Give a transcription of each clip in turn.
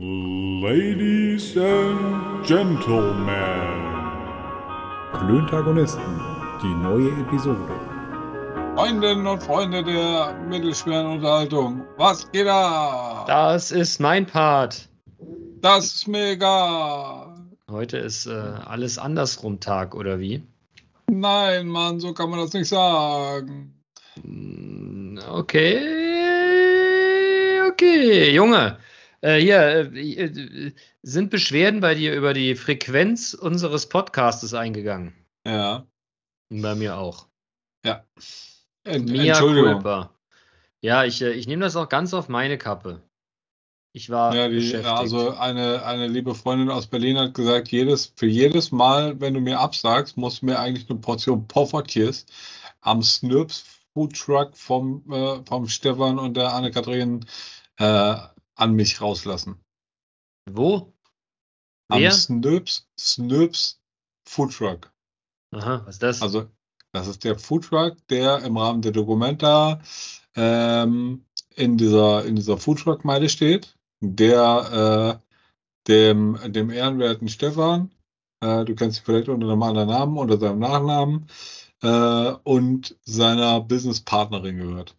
Ladies and Gentlemen. Klöntagonisten, die neue Episode. Freundinnen und Freunde der mittelschweren Unterhaltung, was geht da? Das ist mein Part. Das ist mega. Heute ist äh, alles andersrum Tag, oder wie? Nein, Mann, so kann man das nicht sagen. Mm, Okay, okay, Junge. Äh, hier, äh, äh, sind Beschwerden bei dir über die Frequenz unseres Podcastes eingegangen? Ja, Bei mir auch. ja. Ent Mia Entschuldigung. culpa. Ja, ich, äh, ich nehme das auch ganz auf meine Kappe. Ich war Ja, die, beschäftigt. also eine, eine liebe Freundin aus Berlin hat gesagt, jedes, für jedes Mal, wenn du mir absagst, musst du mir eigentlich eine Portion Poffertjes am Snurps Food Truck vom, äh, vom Stefan und der Anne-Kathrin äh, an mich rauslassen. Wo? Am Wer? Snurps, Snurps Food Truck. Aha, was ist das? Also, das ist der Food Truck, der im Rahmen der Documenta ähm, in dieser, in dieser Food Truck-Meile steht, der äh, dem, dem ehrenwerten Stefan, äh, du kennst ihn vielleicht unter einem anderen Namen, unter seinem Nachnamen, äh, und seiner Businesspartnerin gehört.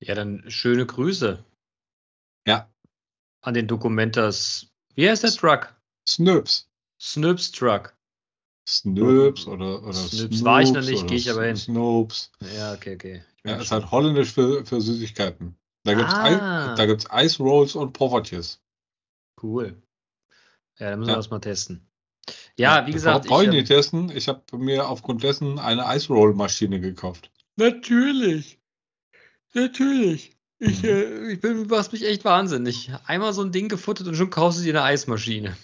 ja, dann schöne Grüße Ja, an den Dokumentas. Wie heißt der Truck? Snurps. Snips Truck. Snurps oder, oder Snurps war ich noch nicht, gehe ich aber hin. Snoops. Ja, okay, okay. Ja, merk ist halt holländisch für, für Süßigkeiten. Da gibt's Ah. Eis, da gibt's Ice Rolls und Poffertjes. Cool. Ja, dann müssen Ja. wir das mal testen. Ja, wie gesagt, Brauche ich ähm, nicht testen. Ich habe mir aufgrund dessen eine Ice Roll Maschine gekauft. Natürlich. Natürlich. Ich, Mhm. äh, ich bin, machst mich echt wahnsinnig. Einmal so ein Ding gefuttert und schon kaufst du dir eine Eismaschine.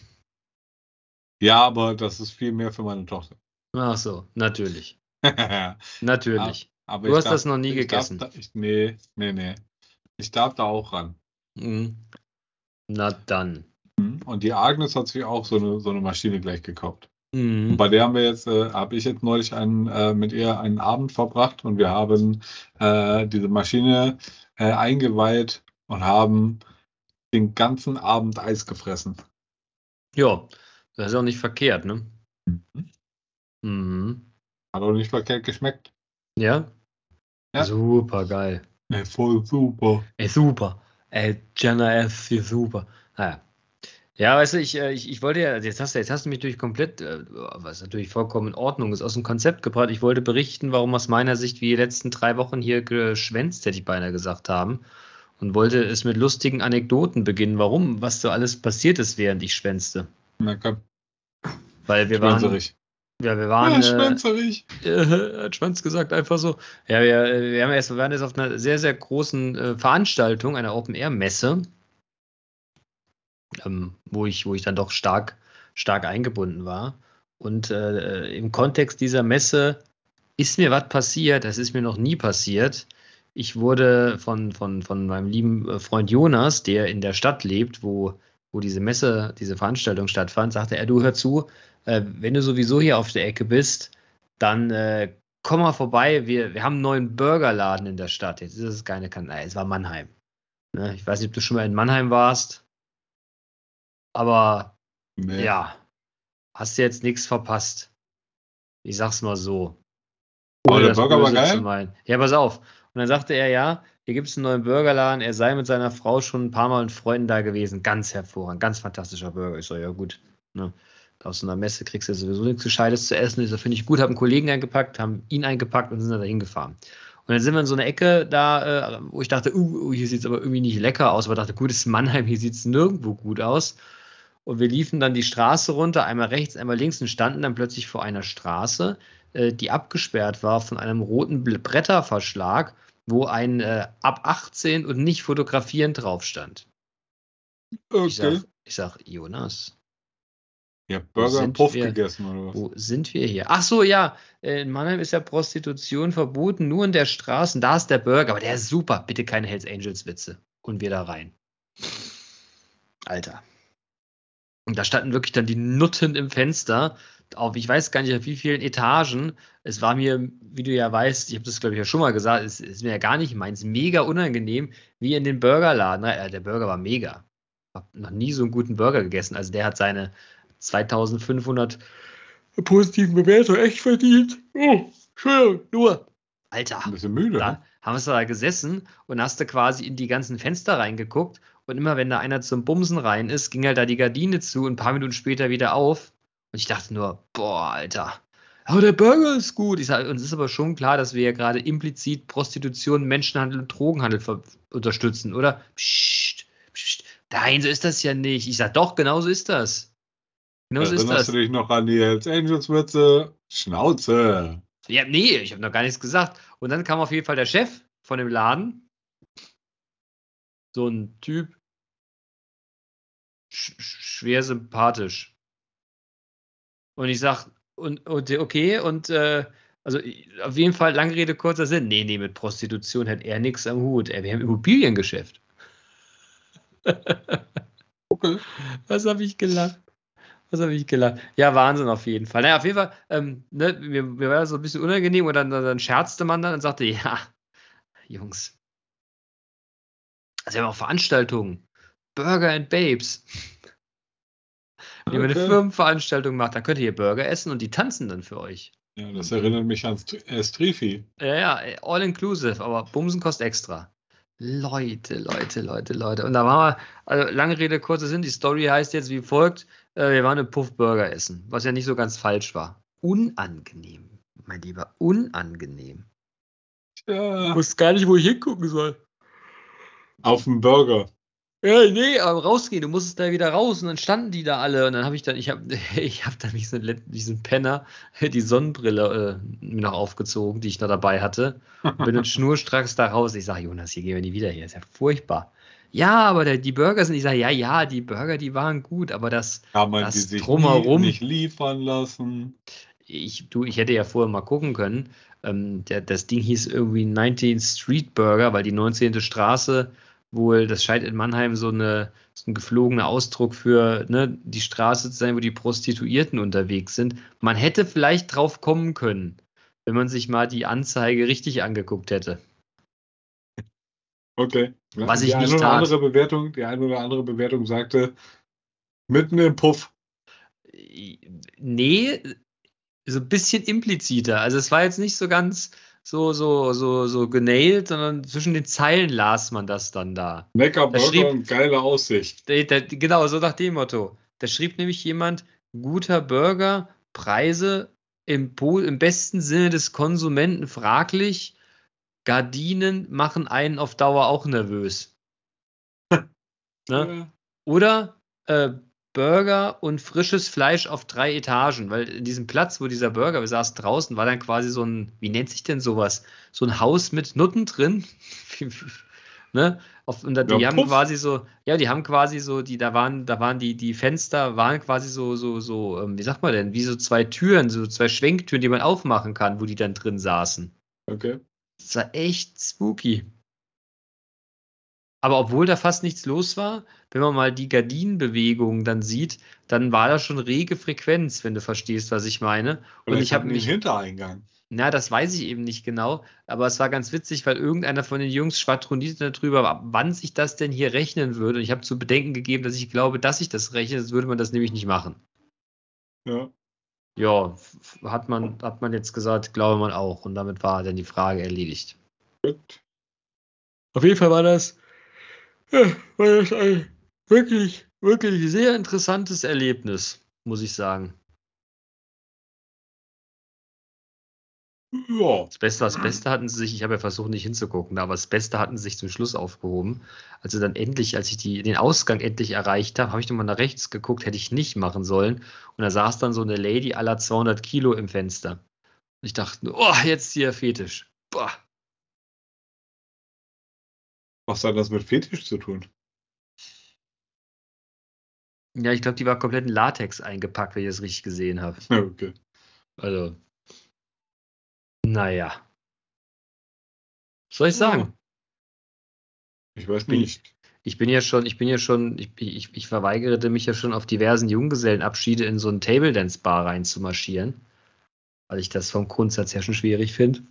Ja, aber das ist viel mehr für meine Tochter. Ach so, natürlich. aber Natürlich. ich Du hast darf- das noch nie gegessen. Darf da, ich, nee, nee, nee. Ich darf da auch ran. Mhm. Na dann. Und die Agnes hat sich auch so eine, so eine Maschine gleich gekauft. Und Mhm. bei der haben wir jetzt, äh, habe ich jetzt neulich einen, äh, mit ihr einen Abend verbracht und wir haben äh, diese Maschine äh, eingeweiht und haben den ganzen Abend Eis gefressen. Ja, das ist auch nicht verkehrt, ne? Mhm. Hat auch nicht verkehrt geschmeckt. Ja? Ja. Super geil. Ey, voll super. Ey, super. Ey, Jenna F. ist super. Naja. Ja, weißt du, ich, äh, ich, ich wollte ja, jetzt hast, du, jetzt hast du mich durch komplett, äh, was natürlich vollkommen in Ordnung ist, aus dem Konzept gebracht. Ich wollte berichten, warum aus meiner Sicht wir die letzten drei Wochen hier geschwänzt, hätte ich beinahe gesagt haben. Und wollte es mit lustigen Anekdoten beginnen, warum, was so alles passiert ist, während ich schwänzte. Na komm, Weil wir waren, schwänzerig. ja, wir waren, Ja, äh, schwänzerig. äh, hat Schwanz gesagt, einfach so. Ja, wir, wir, haben erst, wir waren jetzt auf einer sehr, sehr großen äh, Veranstaltung, einer Open-Air-Messe, ähm, wo, ich, wo ich dann doch stark, stark eingebunden war. Und äh, im Kontext dieser Messe ist mir was passiert, das ist mir noch nie passiert. Ich wurde von, von, von meinem lieben äh, Freund Jonas, der in der Stadt lebt, wo, wo diese Messe, diese Veranstaltung stattfand, sagte er, du hör zu, äh, wenn du sowieso hier auf der Ecke bist, dann äh, komm mal vorbei. Wir, wir haben einen neuen Burgerladen in der Stadt. Jetzt ist es keine Kanzlei, es war Mannheim. Ne? Ich weiß nicht, ob du schon mal in Mannheim warst, aber Nee. ja, hast du jetzt nichts verpasst. Ich sag's mal so. Ohne der Burger war Böse geil? zu meinen. Ja, pass auf. Und dann sagte er, ja, hier gibt es einen neuen Burgerladen. Er sei mit seiner Frau schon ein paar Mal mit Freunden da gewesen. Ganz hervorragend, ganz fantastischer Burger. Ich so, ja gut. Ne? Auf so einer Messe kriegst du sowieso nichts Gescheites zu essen. Ich so, finde ich gut, haben einen Kollegen eingepackt, haben ihn eingepackt und sind dann dahin gefahren. Und dann sind wir in so eine Ecke da, äh, wo ich dachte, uh, uh, hier sieht es aber irgendwie nicht lecker aus. Aber dachte, gut, das ist Mannheim, hier sieht es nirgendwo gut aus. Und wir liefen dann die Straße runter, einmal rechts, einmal links und standen dann plötzlich vor einer Straße, äh, die abgesperrt war von einem roten Bretterverschlag, wo ein äh, ab 18 und nicht fotografieren drauf stand. Ich Okay. sag, ich sag, Jonas, Ja, Burger und Puff wir? gegessen oder was? wo sind wir hier? Ach so, ja, äh, in Mannheim ist ja Prostitution verboten, nur in der Straße. Da ist der Burger, aber der ist super. Bitte keine Hells Angels Witze. Und wir da rein. Alter. Und da standen wirklich dann die Nutten im Fenster. Auf, ich weiß gar nicht, auf wie vielen Etagen. Es war mir, wie du ja weißt, ich habe das glaube ich ja schon mal gesagt, es ist mir ja gar nicht meins, mega unangenehm, wie in den Burgerladen. Äh, Der Burger war mega. Hab noch nie so einen guten Burger gegessen. Also der hat seine 2500 positiven Bewertungen echt verdient. Oh, Entschuldigung, nur. Alter. Ein bisschen müde. Da haben wir da gesessen und hast du quasi in die ganzen Fenster reingeguckt und immer wenn da einer zum Bumsen rein ist, ging halt da die Gardine zu und ein paar Minuten später wieder auf. Und ich dachte nur, boah, Alter. Aber der Burger ist gut. Ich sag, uns ist aber schon klar, dass wir ja gerade implizit Prostitution, Menschenhandel und Drogenhandel unterstützen, oder? Psst, psst. Nein, so ist das ja nicht. Ich sag doch, genau so ist das. Genau so ist das. du dich noch an die Hells Angels Witze? Schnauze. Ja, nee, ich habe noch gar nichts gesagt. Und dann kam auf jeden Fall der Chef von dem Laden. So ein Typ. Sch schwer sympathisch. Und ich sag, und, und okay, und äh, also auf jeden Fall, lange Rede, kurzer Sinn. Nee, nee, mit Prostitution hat er nichts am Hut. Er wäre im Immobiliengeschäft. okay. Was habe ich gelacht? Was habe ich gelacht? Ja, Wahnsinn auf jeden Fall. Naja, auf jeden Fall, ähm, ne, mir, mir war das so ein bisschen unangenehm und dann, dann scherzte man dann und sagte, ja, Jungs. Also wir haben auch Veranstaltungen. Burger and Babes. Wenn okay. ihr eine Firmenveranstaltung macht, dann könnt ihr Burger essen und die tanzen dann für euch. Ja, das erinnert mich an äh, Strifi. Ja, ja, all inclusive, aber Bumsen kostet extra. Leute, Leute, Leute, Leute. Und da waren wir, also lange Rede, kurzer Sinn, die Story heißt jetzt wie folgt: äh, Wir waren eine Puffburger essen, was ja nicht so ganz falsch war. Unangenehm, mein Lieber, unangenehm. Ja. Ich wusste gar nicht, wo ich hingucken soll. Auf dem Burger. Ja, nee, aber rausgehen, du musstest da wieder raus und dann standen die da alle und dann habe ich dann, ich habe ich hab dann wie so, ein, wie so ein Penner die Sonnenbrille äh, mir noch aufgezogen, die ich noch dabei hatte und bin dann schnurstracks da raus. Ich sage, Jonas, hier gehen wir nie wieder hier, ist ja furchtbar. Ja, aber der, die Burger sind, ich sage, ja, ja, die Burger, die waren gut, aber das, Kann man das die sich drumherum nicht liefern lassen. Ich, du, ich hätte ja vorher mal gucken können. Ähm, der, das Ding hieß irgendwie 19 Street Burger, weil die 19. Straße wohl, das scheint in Mannheim so, eine, so ein geflogener Ausdruck für ne, die Straße zu sein, wo die Prostituierten unterwegs sind. Man hätte vielleicht drauf kommen können, wenn man sich mal die Anzeige richtig angeguckt hätte. Okay. Was die ich eine nicht tat. andere Bewertung, Die eine oder andere Bewertung sagte, mitten im Puff. Nee, so ein bisschen impliziter. Also es war jetzt nicht so ganz so, so, so, so genailt, sondern zwischen den Zeilen las man das dann da. Lecker Da Burger schrieb- und geile Aussicht. Der, der, genau, so nach dem Motto. Da schrieb nämlich jemand, guter Burger, Preise im, im besten Sinne des Konsumenten fraglich, Gardinen machen einen auf Dauer auch nervös. Ne? Ja. Oder äh, Burger und frisches Fleisch auf drei Etagen, weil in diesem Platz, wo dieser Burger, wir saßen draußen, war dann quasi so ein, wie nennt sich denn sowas? So ein Haus mit Nutten drin. ne? Auf, und da, die Ja, haben Puff. quasi so, ja, die haben quasi so, die, da waren, da waren die, die Fenster waren quasi so, so, so, ähm, wie sagt man denn, wie so zwei Türen, so zwei Schwenktüren, die man aufmachen kann, wo die dann drin saßen. Okay. Das war echt spooky. Aber obwohl da fast nichts los war, wenn man mal die Gardinenbewegung dann sieht, dann war da schon rege Frequenz, wenn du verstehst, was ich meine. Und Vielleicht ich habe mich, Hintereingang. na, das weiß ich eben nicht genau, aber es war ganz witzig, weil irgendeiner von den Jungs schwadronierte darüber, wann sich das denn hier rechnen würde. Und ich habe zu bedenken gegeben, dass ich glaube, dass sich das rechnet, sonst würde man das nämlich nicht machen. Ja. Ja, hat man, hat man jetzt gesagt, glaube man auch. Und damit war dann die Frage erledigt. Gut. Auf jeden Fall war das, ja, war das ein wirklich, wirklich sehr interessantes Erlebnis, muss ich sagen. Ja. Das Beste, das Beste hatten sie sich, ich habe ja versucht, nicht hinzugucken, aber das Beste hatten sie sich zum Schluss aufgehoben. Also dann endlich, als ich die, den Ausgang endlich erreicht habe, habe ich nochmal nach rechts geguckt, hätte ich nicht machen sollen. Und da saß dann so eine Lady aller 200 Kilo im Fenster. Und ich dachte, oh, jetzt hier Fetisch. Boah. Was hat das mit Fetisch zu tun? Ja, ich glaube, die war komplett in Latex eingepackt, wenn ich das richtig gesehen habe. Okay. Also, naja. Was soll ich sagen? Ich weiß nicht. Ich bin ja schon, ich bin ja schon, ich, ich, ich verweigerte mich ja schon auf diversen Junggesellenabschiede in so einen Table Dance Bar reinzumarschieren. Weil ich das vom Grundsatz her schon schwierig finde.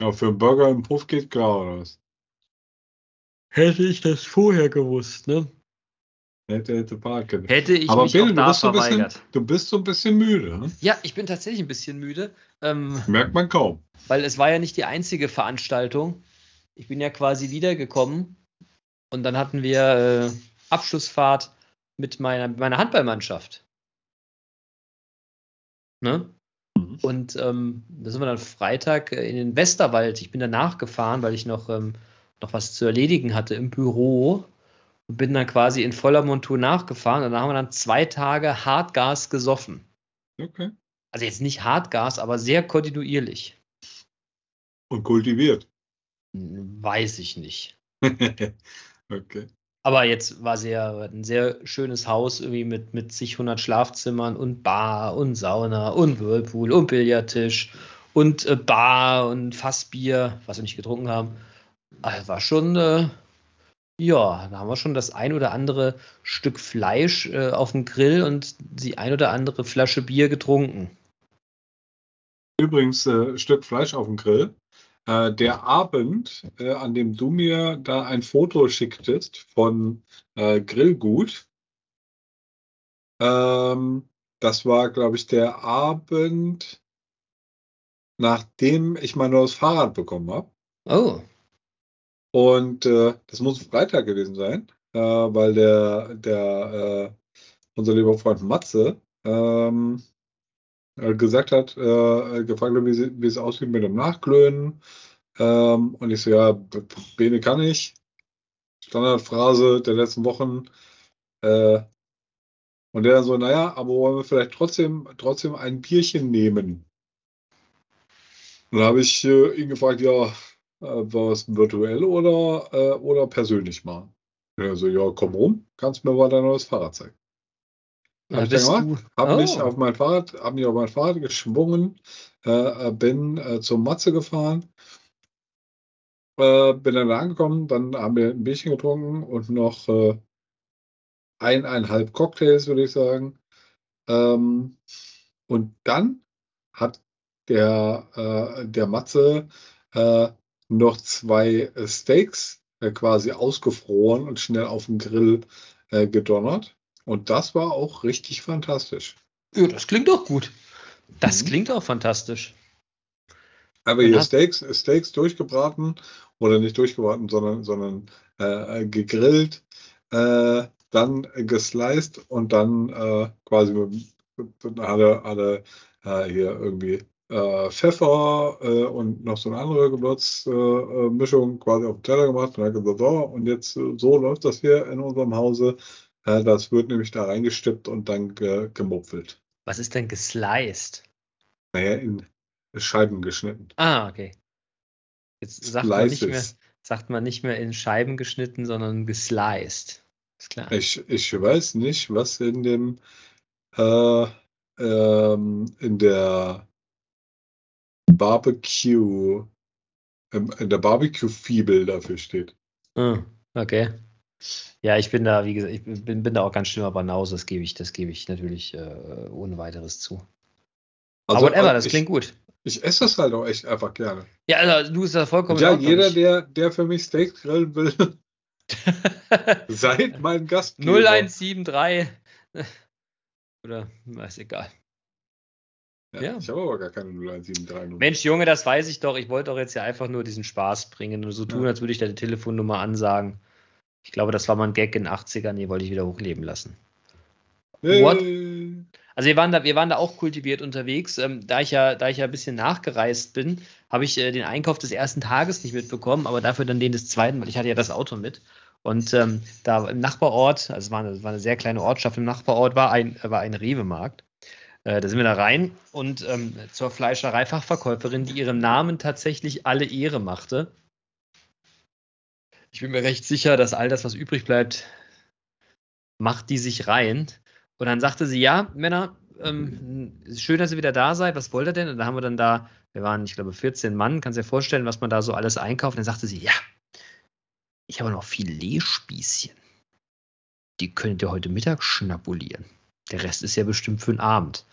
Ja, für einen Burger im Puff geht klar, oder was? Hätte ich das vorher gewusst, ne? Hätte, hätte parken. Hätte ich Aber mich Bill, auch du da bist, so ein bisschen, verweigert. du bist so ein bisschen müde. Hm? Ja, ich bin tatsächlich ein bisschen müde, ähm, Merkt man kaum. weil es war ja nicht die einzige Veranstaltung. Ich bin ja quasi wiedergekommen und dann hatten wir äh, Abschlussfahrt mit meiner, meiner Handballmannschaft. Ne? Mhm. Und ähm, da sind wir dann Freitag äh, in den Westerwald. Ich bin danach gefahren, weil ich noch, ähm, noch was zu erledigen hatte im Büro und bin dann quasi in voller Montur nachgefahren. Und dann haben wir dann zwei Tage Hartgas gesoffen. Okay. Also jetzt nicht Hartgas, aber sehr kontinuierlich. Und kultiviert. Weiß ich nicht. okay. Aber jetzt war sehr, ein sehr schönes Haus irgendwie mit, mit zig hundert Schlafzimmern und Bar und Sauna und Whirlpool und Billardtisch und äh, Bar und Fassbier, was wir nicht getrunken haben. Also war schon, äh, ja, da haben wir schon das ein oder andere Stück Fleisch äh, auf dem Grill und die ein oder andere Flasche Bier getrunken. Übrigens, äh, Stück Fleisch auf dem Grill. Äh, der Abend, äh, an dem du mir da ein Foto schicktest von äh, Grillgut, ähm, das war, glaube ich, der Abend, nachdem ich mein neues Fahrrad bekommen habe. Oh, Und äh, das muss Freitag gewesen sein, äh, weil der, der äh, unser lieber Freund Matze ähm, äh, gesagt hat, äh, gefragt hat, wie, es aussieht mit dem Nachglöhen. Ähm, und ich so, ja, Bene kann ich. Standardphrase der letzten Wochen. Äh, und der dann so, naja, aber wollen wir vielleicht trotzdem, trotzdem ein Bierchen nehmen? Und dann habe ich äh, ihn gefragt, ja, äh, was virtuell oder, äh, oder persönlich machen? Und er so, ja, komm rum, kannst mir mal dein neues Fahrrad zeigen. da Hab ich gemacht. du. Habe oh. mich auf mein Fahrrad, hab mich auf mein Fahrrad geschwungen, äh, äh, bin äh, zum Matze gefahren, äh, bin dann angekommen, dann haben wir ein Bierchen getrunken und noch äh, eineinhalb Cocktails, würde ich sagen. Ähm, und dann hat der, äh, der Matze äh, noch zwei äh, Steaks äh, quasi ausgefroren und schnell auf den Grill äh, gedonnert. Und das war auch richtig fantastisch. Ja, das klingt doch gut. Das Mhm. klingt auch fantastisch. Aber hier Steaks, Steaks durchgebraten oder nicht durchgebraten, sondern, sondern äh, gegrillt, äh, dann gesliced und dann äh, quasi mit, mit, hat er, hat er äh, hier irgendwie äh, Pfeffer äh, und noch so eine andere Gewürzmischung Mischung quasi auf den Teller gemacht und hat gesagt, so, und jetzt äh, so läuft das hier in unserem Hause. Äh, das wird nämlich da reingestippt und dann ge gemupfelt. Was ist denn gesliced? Naja, in Scheiben geschnitten. Ah, okay. Jetzt sagt man, nicht mehr, sagt man nicht mehr in Scheiben geschnitten, sondern gesliced. Ist klar. Ich, ich weiß nicht, was in dem äh, ähm, in der Barbecue ähm, in der Barbecue-Fibel dafür steht. Ah, okay. Ja, ich bin da, wie gesagt, ich bin, bin da auch ganz schlimmer Banause, das gebe ich, das gebe ich natürlich äh, ohne weiteres zu. Aber whatever, das Also, ich, klingt gut. Ich esse das halt auch echt einfach gerne. Ja, also du bist da vollkommen ja, jeder, der, der für mich Steaks grillen will, seid mein Gastgeber. 0173 oder ist egal. Ja, Ja. Ich habe aber gar keine 0173 Nummer. Mensch, Junge, das weiß ich doch. Ich wollte doch jetzt ja einfach nur diesen Spaß bringen und so tun, Ja. als würde ich deine Telefonnummer ansagen. Ich glaube, das war mal ein Gag in den 80ern, die wollte ich wieder hochleben lassen. What? Hey. Also wir waren da, wir waren da auch kultiviert unterwegs. Ähm, da ich ja, da ich ja ein bisschen nachgereist bin, habe ich äh, den Einkauf des ersten Tages nicht mitbekommen, aber dafür dann den des zweiten, weil ich hatte ja das Auto mit. Und ähm, da im Nachbarort, also es war, eine, war eine sehr kleine Ortschaft im Nachbarort, war ein, war ein Rewe-Markt. Äh, da sind wir da rein und ähm, zur Fleischereifachverkäuferin, die ihrem Namen tatsächlich alle Ehre machte. Ich bin mir recht sicher, dass all das, was übrig bleibt, macht die sich rein. Und dann sagte sie, ja, Männer, ähm, schön, dass ihr wieder da seid. Was wollt ihr denn? Und da haben wir dann da, wir waren, ich glaube, 14 Mann. Kannst dir vorstellen, was man da so alles einkauft. Und dann sagte sie, ja, ich habe noch Filetspießchen. Die könnt ihr heute Mittag schnabulieren. Der Rest ist ja bestimmt für den Abend.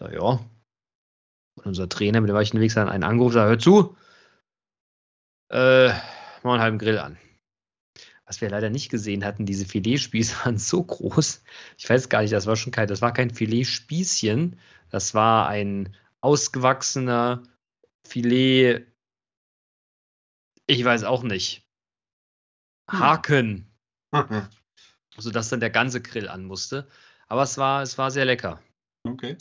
Sage, ja. Und unser Trainer, mit dem war ich unterwegs, hat einen Anruf, sagt, hör zu, äh, mach einen halben Grill an. was wir leider nicht gesehen hatten, diese Filetspieße waren so groß. Ich weiß gar nicht, das war schon kein, das war kein Filetspießchen, das war ein ausgewachsener Filet, ich weiß auch nicht. Haken, sodass dann der ganze Grill an musste. Aber es war, es war sehr lecker. Okay.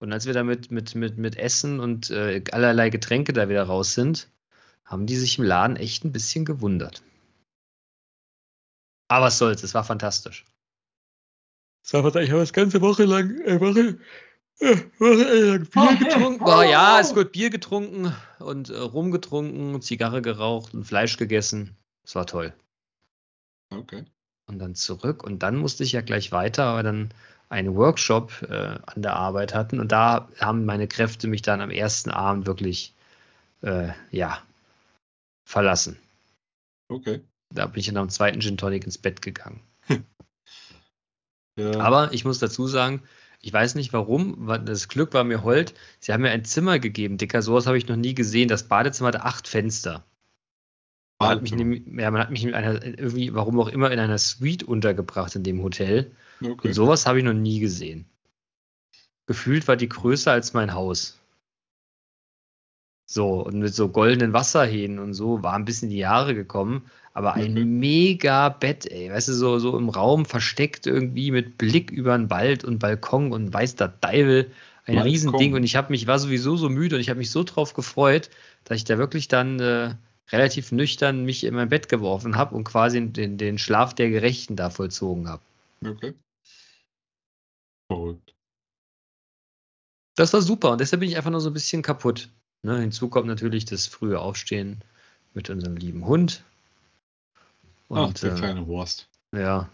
Und als wir da mit, mit, mit, mit Essen und äh, allerlei Getränke da wieder raus sind, haben die sich im Laden echt ein bisschen gewundert. Aber was soll's, es war fantastisch. War ich habe das ganze Woche lang, äh, Woche, äh, Woche lang Bier getrunken. War, ja, es wird Bier getrunken und äh, Rum getrunken, Zigarre geraucht und Fleisch gegessen. Es war toll. Okay. Und dann zurück und dann musste ich ja gleich weiter, aber dann einen Workshop äh, an der Arbeit hatten und da haben meine Kräfte mich dann am ersten Abend wirklich, äh, ja, verlassen. Okay. Da bin ich dann am zweiten Gin Tonic ins Bett gegangen. Ja. Aber ich muss dazu sagen, ich weiß nicht warum, das Glück war mir hold. Sie haben mir ein Zimmer gegeben, Dicker, sowas habe ich noch nie gesehen. Das Badezimmer hatte acht Fenster. Man hat mich, ja, man hat mich in einer, irgendwie, warum auch immer, in einer Suite untergebracht in dem Hotel. okay. Und sowas habe ich noch nie gesehen. Gefühlt war die größer als mein Haus. So, und mit so goldenen Wasserhähnen und so war ein bisschen die Jahre gekommen, aber ein Okay. mega Bett, ey, weißt du, so, so im Raum versteckt irgendwie mit Blick über den Wald und Balkon und weiß der Deivel, ein Balkon. Riesending und ich habe mich, war sowieso so müde und ich habe mich so drauf gefreut, dass ich da wirklich dann äh, relativ nüchtern mich in mein Bett geworfen habe und quasi den, den Schlaf der Gerechten da vollzogen habe. Okay. Verrückt. Das war super und deshalb bin ich einfach nur so ein bisschen kaputt. Ne, hinzu kommt natürlich das frühe Aufstehen mit unserem lieben Hund. Ach, Und der äh, kleine Wurst. ja,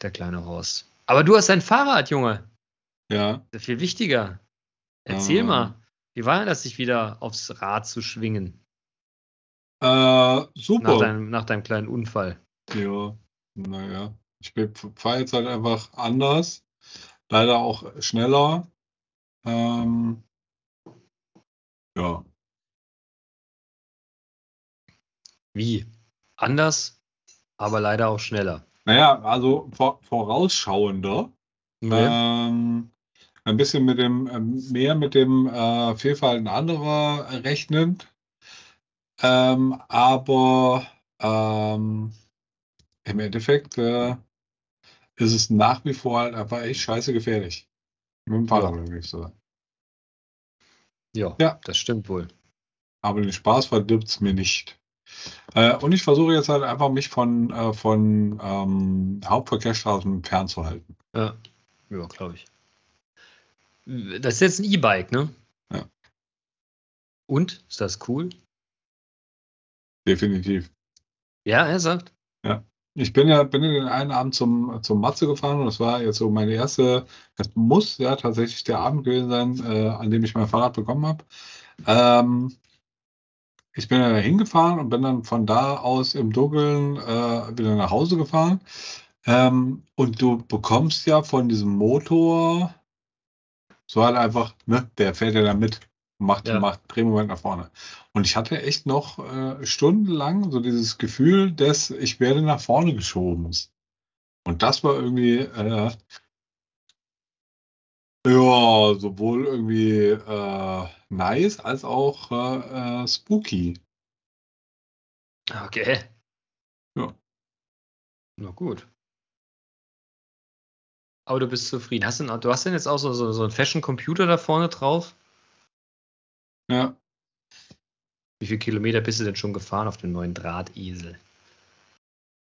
der kleine Horst. Aber du hast ein Fahrrad, Junge. Ja. Das ist viel wichtiger. Erzähl Ähm. mal, wie war das, sich wieder aufs Rad zu schwingen Äh, nach super. deinem, nach deinem kleinen Unfall? Ja, naja. Ich fahre jetzt halt einfach anders. Leider auch schneller. Ähm, ja. Wie? Anders, aber leider auch schneller. Naja, also vor, vorausschauender. Ja. Ähm, ein bisschen mit dem, ähm, mehr mit dem äh, Fehlverhalten anderer rechnend. Ähm, aber ähm, im Endeffekt äh, ist es nach wie vor halt einfach echt scheiße gefährlich. Mit dem Fahrrad, würde ich sagen. ja, Ja. das stimmt wohl. Aber den Spaß verdirbt es mir nicht. Äh, und ich versuche jetzt halt einfach, mich von, äh, von ähm, Hauptverkehrsstraßen fernzuhalten. Ja, ja glaube ich. Das ist jetzt ein E-Bike, ne? Ja. Und? Ist das cool? Definitiv. Ja, er sagt. Ich bin ja, bin ja den einen Abend zum, zum Matze gefahren und das war jetzt so meine erste, das muss ja tatsächlich der Abend gewesen sein, äh, an dem ich mein Fahrrad bekommen habe. Ähm, ich bin ja hingefahren und bin dann von da aus im Dunkeln äh, wieder nach Hause gefahren. Ähm, und du bekommst ja von diesem Motor so halt einfach, ne, der fährt ja da mit, macht, Ja. macht Drehmoment nach vorne. Und ich hatte echt noch äh, stundenlang so dieses Gefühl, dass ich werde nach vorne geschoben. Und das war irgendwie, äh, ja, sowohl irgendwie äh, nice als auch äh, äh, spooky. Okay. Ja. Na gut. Aber du bist zufrieden. Hast du, du hast denn jetzt auch so, so, so einen Fashion-Computer da vorne drauf? Ja, Wie viele Kilometer bist du denn schon gefahren auf dem neuen Drahtesel?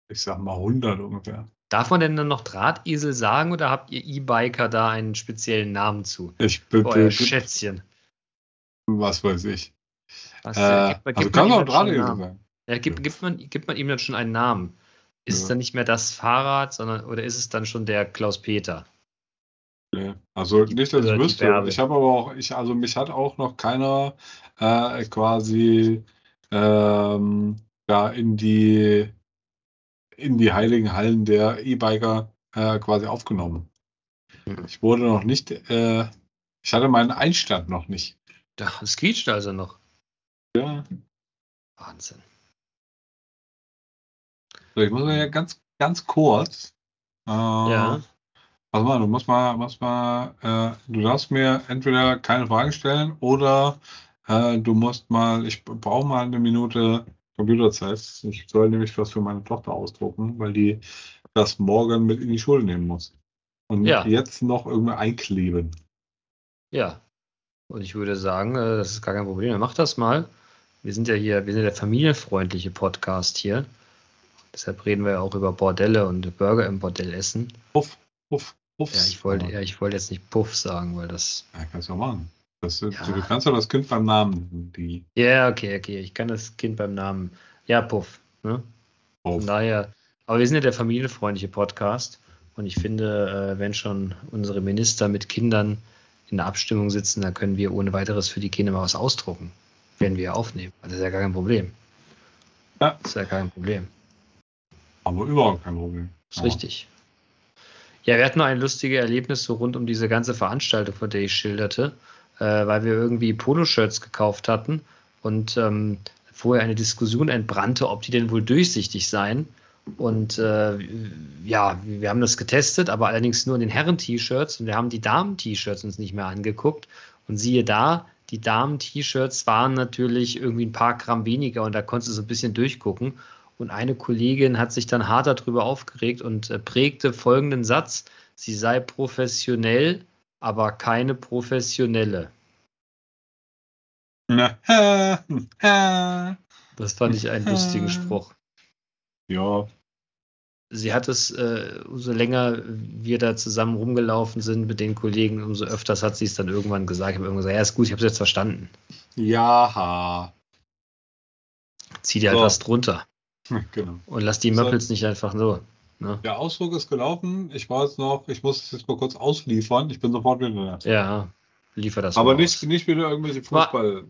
ich sag mal 100 ungefähr. Darf man denn dann noch Drahtesel sagen oder habt ihr E-Biker da einen speziellen Namen zu? Ich bin, Euer Schätzchen. was weiß ich. Was, Äh, gibt man- also gibt kann man auch ihm dann schon einen Drahtesel Namen? sein. Ja, gibt, gibt, man, gibt man ihm dann schon einen Namen? Ist es Ja. dann nicht mehr das Fahrrad, sondern oder ist es dann schon der Klaus-Peter? Nee. Also nicht, dass ich wüsste. Ich habe aber auch, ich, also mich hat auch noch keiner äh, quasi ähm, da in die in die heiligen Hallen der E-Biker äh, quasi aufgenommen. Mhm. Ich wurde noch nicht, äh, ich hatte meinen Einstand noch nicht. Ja, es quietscht also noch. Ja. Wahnsinn. So, ich muss mal ja ganz, ganz kurz. Äh, Ja. Pass mal, du musst mal, musst mal, äh, du darfst mir entweder keine Fragen stellen oder äh, du musst mal, ich brauche mal eine Minute Computerzeit. Ich soll nämlich was für meine Tochter ausdrucken, weil die das morgen mit in die Schule nehmen muss. Und Ja. jetzt noch irgendwie einkleben. Ja. Und ich würde sagen, äh, das ist gar kein Problem. Dann mach das mal. Wir sind ja hier, wir sind ja der familienfreundliche Podcast hier. Deshalb reden wir ja auch über Bordelle und Burger im Bordell essen. Puff, puff, puff. Ja, ich wollte, ja, ich wollte jetzt nicht Puff sagen, weil das. Ja, kannst du auch machen. Das, Ja. Du kannst doch das Kind beim Namen die Ja, okay, okay. Ich kann das Kind beim Namen. Ja, Puff. Ne? Puff. Von daher, aber wir sind ja der familienfreundliche Podcast. Und ich finde, äh, wenn schon unsere Minister mit Kindern in der Abstimmung sitzen, dann können wir ohne weiteres für die Kinder mal was ausdrucken. Werden wir aufnehmen. Das ist ja gar kein Problem. Ja. Das ist ja kein Problem. Aber überhaupt kein Problem. Das ist richtig. Ja, wir hatten noch ein lustiges Erlebnis so rund um diese ganze Veranstaltung, von der ich schilderte, äh, weil wir irgendwie Poloshirts gekauft hatten und ähm, vorher eine Diskussion entbrannte, ob die denn wohl durchsichtig seien. Und äh, ja, wir haben das getestet, aber allerdings nur in den Herren-T-Shirts und wir haben die Damen-T-Shirts uns nicht mehr angeguckt. Und siehe da, die Damen-T-Shirts waren natürlich irgendwie ein paar Gramm weniger und da konntest du so ein bisschen durchgucken. Und eine Kollegin hat sich dann hart darüber aufgeregt und äh, prägte folgenden Satz: Sie sei professionell, aber keine professionelle. Das fand ich einen lustigen Spruch. Ja, Sie hat es, äh, umso länger wir da zusammen rumgelaufen sind mit den Kollegen, umso öfters hat sie es dann irgendwann gesagt. Ich habe irgendwann gesagt, ja, ist gut, ich habe es jetzt verstanden. ja, Zieh dir halt So. was drunter genau. und lass die. Möppels nicht einfach so. Ne? Der Ausdruck ist gelaufen. Ich war jetzt noch, ich muss es jetzt mal kurz ausliefern. Ich bin sofort wieder da. Ja, liefer das Aber mal nicht, aus. nicht wieder irgendwelche Fußball.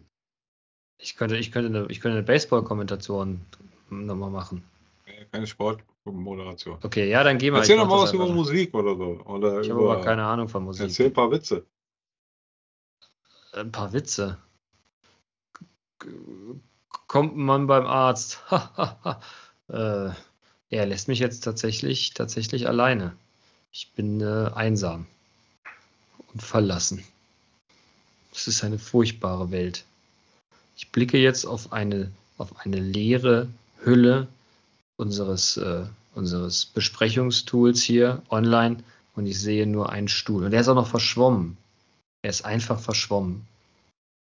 Ich könnte, ich könnte eine, ich könnte eine Baseball-Kommentation nochmal machen. Keine Sportmoderation. Okay, ja, dann geh mal. Erzähl doch mal was über. Musik oder so. Oder Ich habe aber keine Ahnung von Musik. Erzähl ein paar Witze. Ein paar Witze. Kommt Mann beim Arzt. äh, er lässt mich jetzt tatsächlich, tatsächlich alleine. Ich bin äh, einsam und verlassen. Es ist eine furchtbare Welt. Ich blicke jetzt auf eine, auf eine leere Hülle unseres, äh, unseres Besprechungstools hier online und ich sehe nur einen Stuhl. Und der ist auch noch verschwommen. Er ist einfach verschwommen.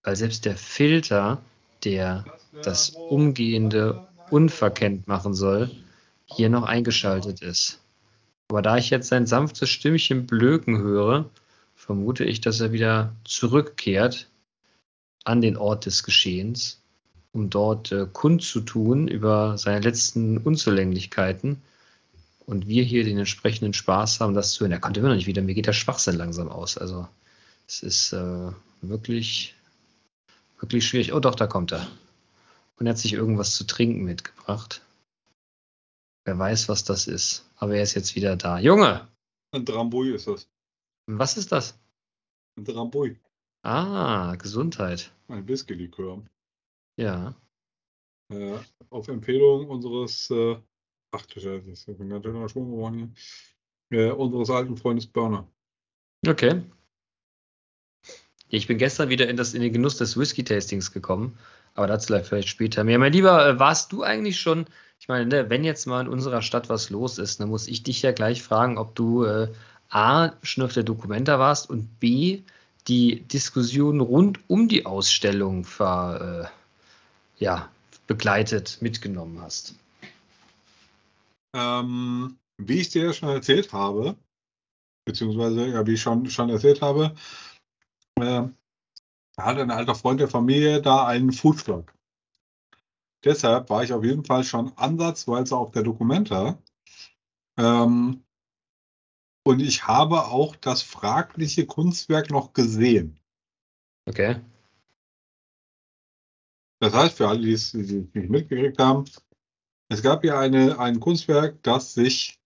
Weil selbst der Filter, der das Umgehende unverkennt machen soll, hier noch eingeschaltet ist. Aber da ich jetzt sein sanftes Stimmchen blöken höre, vermute ich, dass er wieder zurückkehrt an den Ort des Geschehens, um dort äh, kundzutun über seine letzten Unzulänglichkeiten und wir hier den entsprechenden Spaß haben, das zu hören. Er kommt immer noch nicht wieder, mir geht der Schwachsinn langsam aus. Also es ist äh, wirklich, wirklich schwierig. Oh doch, da kommt er. Und er hat sich irgendwas zu trinken mitgebracht. Wer weiß, was das ist. Aber er ist jetzt wieder da. Junge, Ein Drambuie ist das. was ist das? Ein Drambuie. Ah, Gesundheit. Ein Whisky-Likör. Ja. Äh, auf Empfehlung unseres, äh, ach du Scheiße, ich bin ganz schön Schwung geworden hier. Äh, unseres alten Freundes Burner. Okay. Ich bin gestern wieder in, das, in den Genuss des Whisky-Tastings gekommen, aber dazu vielleicht später mehr. Mein Lieber, äh, warst du eigentlich schon, ich meine, ne, wenn jetzt mal in unserer Stadt was los ist, dann muss ich dich ja gleich fragen, ob du äh, A, schon auf der Documenta warst und B, die Diskussion rund um die Ausstellung ver, äh, ja, begleitet, mitgenommen hast. Ähm, wie ich dir schon erzählt habe, beziehungsweise ja, wie ich schon, schon erzählt habe, äh, hat ein alter Freund der Familie da einen Foodtruck. Deshalb war ich auf jeden Fall schon ansatzweise auf der Documenta. Ähm, und ich habe auch das fragliche Kunstwerk noch gesehen. Okay. Das heißt, für alle, die es nicht mitgekriegt haben, es gab ja eine, ein Kunstwerk, das sich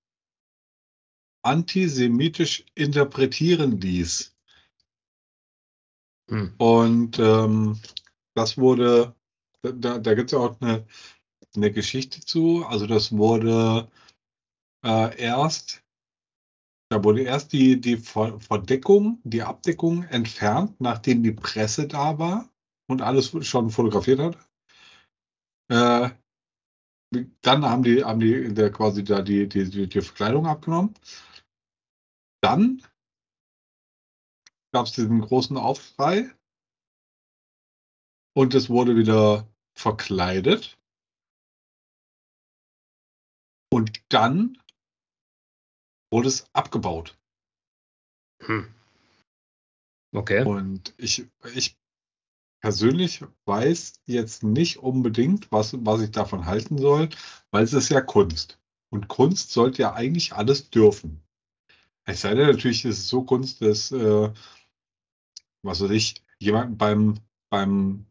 antisemitisch interpretieren ließ. Hm. Und ähm, das wurde, da, da gibt es ja auch eine, eine Geschichte zu. Also das wurde äh, erst, da wurde erst die, die Verdeckung, die Abdeckung entfernt, nachdem die Presse da war und alles schon fotografiert hat. Äh, dann haben die, haben die quasi da die, die, die Verkleidung abgenommen. Dann gab es diesen großen Aufschrei und es wurde wieder verkleidet. Und dann wurde es abgebaut. Hm. Okay. Und ich, ich persönlich weiß jetzt nicht unbedingt, was, was ich davon halten soll, weil es ist ja Kunst. Und Kunst sollte ja eigentlich alles dürfen. Es sei denn, natürlich ist es so Kunst, dass, äh, was weiß ich, jemanden beim, beim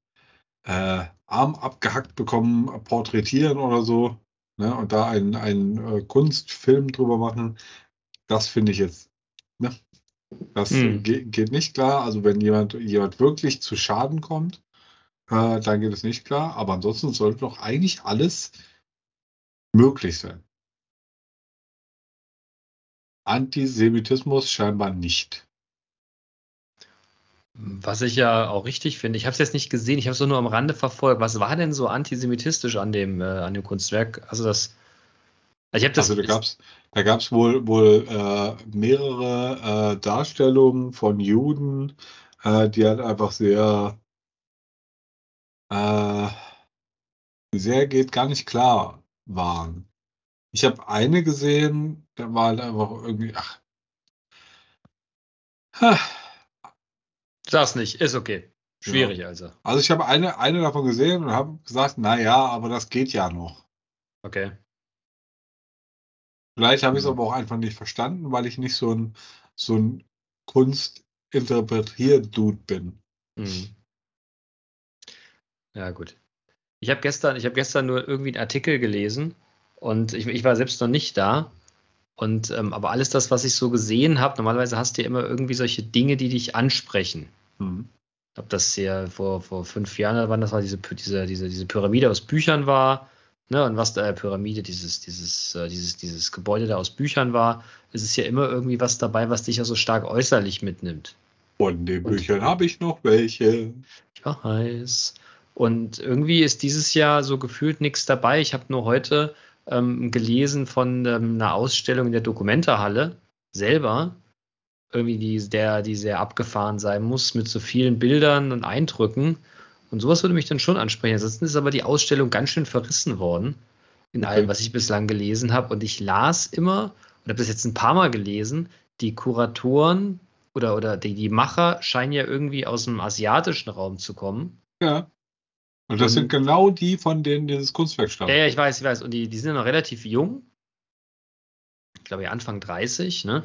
äh, Arm abgehackt bekommen, porträtieren oder so, ne, und da einen, einen äh, Kunstfilm drüber machen, das finde ich jetzt, ne, das hm. geht, geht nicht klar. Also wenn jemand, jemand wirklich zu Schaden kommt, äh, dann geht es nicht klar. Aber ansonsten sollte doch eigentlich alles möglich sein. Antisemitismus scheinbar nicht. Was ich ja auch richtig finde, ich habe es jetzt nicht gesehen, ich habe es nur am Rande verfolgt. Was war denn so antisemitisch an dem, äh, an dem Kunstwerk? Also das. Also, das, also da gab es da gab's wohl, wohl äh, mehrere äh, Darstellungen von Juden, äh, die halt einfach sehr, äh, sehr geht gar nicht klar waren. Ich habe eine gesehen, da war halt einfach irgendwie, ach. Sag's nicht, ist okay. Schwierig ja. also. Also ich habe eine, eine davon gesehen und habe gesagt, naja, aber das geht ja noch. Okay. Vielleicht habe ich es aber auch einfach nicht verstanden, weil ich nicht so ein, so ein Kunstinterpretier-Dude bin. Mhm. Ja, gut. Ich habe gestern, hab gestern nur irgendwie einen Artikel gelesen und ich, ich war selbst noch nicht da. Und ähm, aber alles das, was ich so gesehen habe, normalerweise hast du ja immer irgendwie solche Dinge, die dich ansprechen. Mhm. Ich glaube, das ja vor, vor fünf Jahren, wann das war, diese, diese, diese, diese Pyramide aus Büchern war, ne, und was da Pyramide, dieses, dieses, äh, dieses, dieses Gebäude da aus Büchern war, ist es ja immer irgendwie was dabei, was dich ja so stark äußerlich mitnimmt. Von den Büchern habe ich noch welche. Ich weiß. Und irgendwie ist dieses Jahr so gefühlt nichts dabei. Ich habe nur heute ähm, gelesen von ähm, einer Ausstellung in der Dokumentarhalle selber, irgendwie die, der, die sehr abgefahren sein muss, mit so vielen Bildern und Eindrücken. Und sowas würde mich dann schon ansprechen. Ansonsten ist aber die Ausstellung ganz schön verrissen worden in allem, was ich bislang gelesen habe. Und ich las immer, und habe das jetzt ein paar Mal gelesen, die Kuratoren oder, oder die, die Macher scheinen ja irgendwie aus dem asiatischen Raum zu kommen. Ja. Und das und, sind genau die, von denen dieses Kunstwerk stammt. Ja, ja, ich weiß, ich weiß. Und die, die sind ja noch relativ jung. Ich glaube, ja, Anfang 30, ne?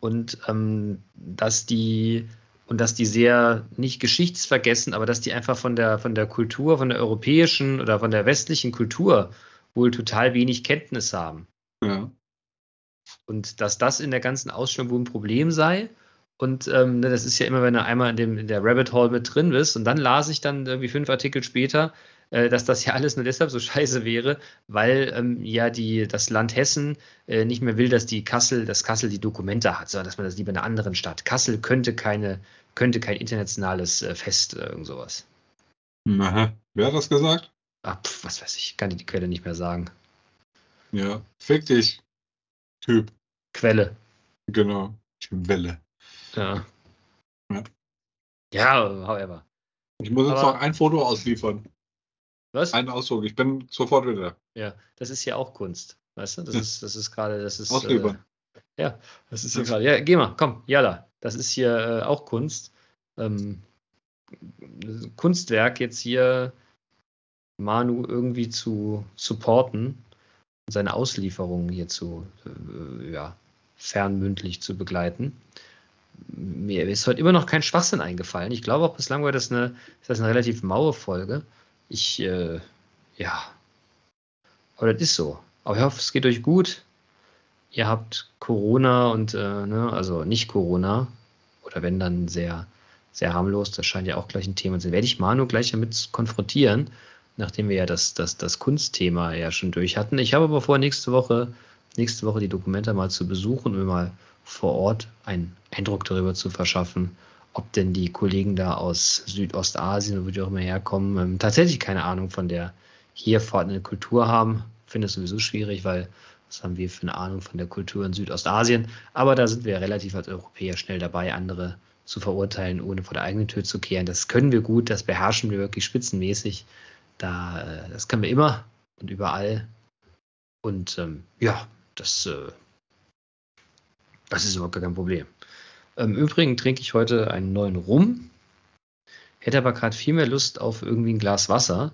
Und ähm, dass die und dass die sehr nicht geschichtsvergessen, aber dass die einfach von der, von der Kultur, von der europäischen oder von der westlichen Kultur wohl total wenig Kenntnis haben. Ja. Und dass das in der ganzen Ausstellung wohl ein Problem sei. Und ähm, ne, das ist ja immer, wenn du einmal in, dem, in der Rabbit Hole mit drin bist. Und dann las ich dann irgendwie fünf Artikel später, äh, dass das ja alles nur deshalb so scheiße wäre, weil ähm, ja die, das Land Hessen äh, nicht mehr will, dass die Kassel, dass Kassel die Dokumente hat, sondern dass man das lieber in einer anderen Stadt. Kassel könnte keine, könnte kein internationales äh, Fest, äh, irgend sowas. Aha. Wer hat das gesagt? Ach, pf, was weiß ich, kann die Quelle nicht mehr sagen. Ja, fick dich, Typ. Quelle. Genau, Welle. Ja. Ja, ja however. Ich muss jetzt Aber, noch ein Foto ausliefern. Was? Ein Ausdruck. Ich bin sofort wieder. Ja, das ist ja auch Kunst. Weißt du? Das ja. ist, das ist gerade, das ist. Ausliefern. Äh, ja, das ist hier gerade. Ja, geh mal, komm, Jalla. Das ist hier äh, auch Kunst. Ähm, Kunstwerk jetzt hier Manu irgendwie zu supporten und seine Auslieferung hier zu, äh, ja, fernmündlich zu begleiten. Mir ist heute immer noch kein Schwachsinn eingefallen. Ich glaube auch bislang war das eine, ist das eine relativ maue Folge. Ich, äh, ja. Aber das ist so. Aber ich hoffe, es geht euch gut. Ihr habt Corona und, äh, ne, also nicht Corona. Oder wenn dann sehr, sehr harmlos. Das scheint ja auch gleich ein Thema zu sein. Werde ich Manu gleich damit konfrontieren. nachdem wir ja das, das, das Kunstthema ja schon durch hatten. Ich habe aber vor, nächste Woche, nächste Woche die Dokumente mal zu besuchen und mir mal vor Ort einen Eindruck darüber zu verschaffen, ob denn die Kollegen da aus Südostasien, wo die auch immer herkommen, ähm, tatsächlich keine Ahnung von der hier vorhandenen Kultur haben. Finde es sowieso schwierig, weil was haben wir für eine Ahnung von der Kultur in Südostasien? Aber da sind wir relativ als Europäer schnell dabei, andere zu verurteilen, ohne vor der eigenen Tür zu kehren. Das können wir gut, das beherrschen wir wirklich spitzenmäßig. Da, äh, das können wir immer und überall. Und ähm, ja, das, äh, das ist überhaupt gar kein Problem. Im Übrigen trinke ich heute einen neuen Rum. Hätte aber gerade viel mehr Lust auf irgendwie ein Glas Wasser.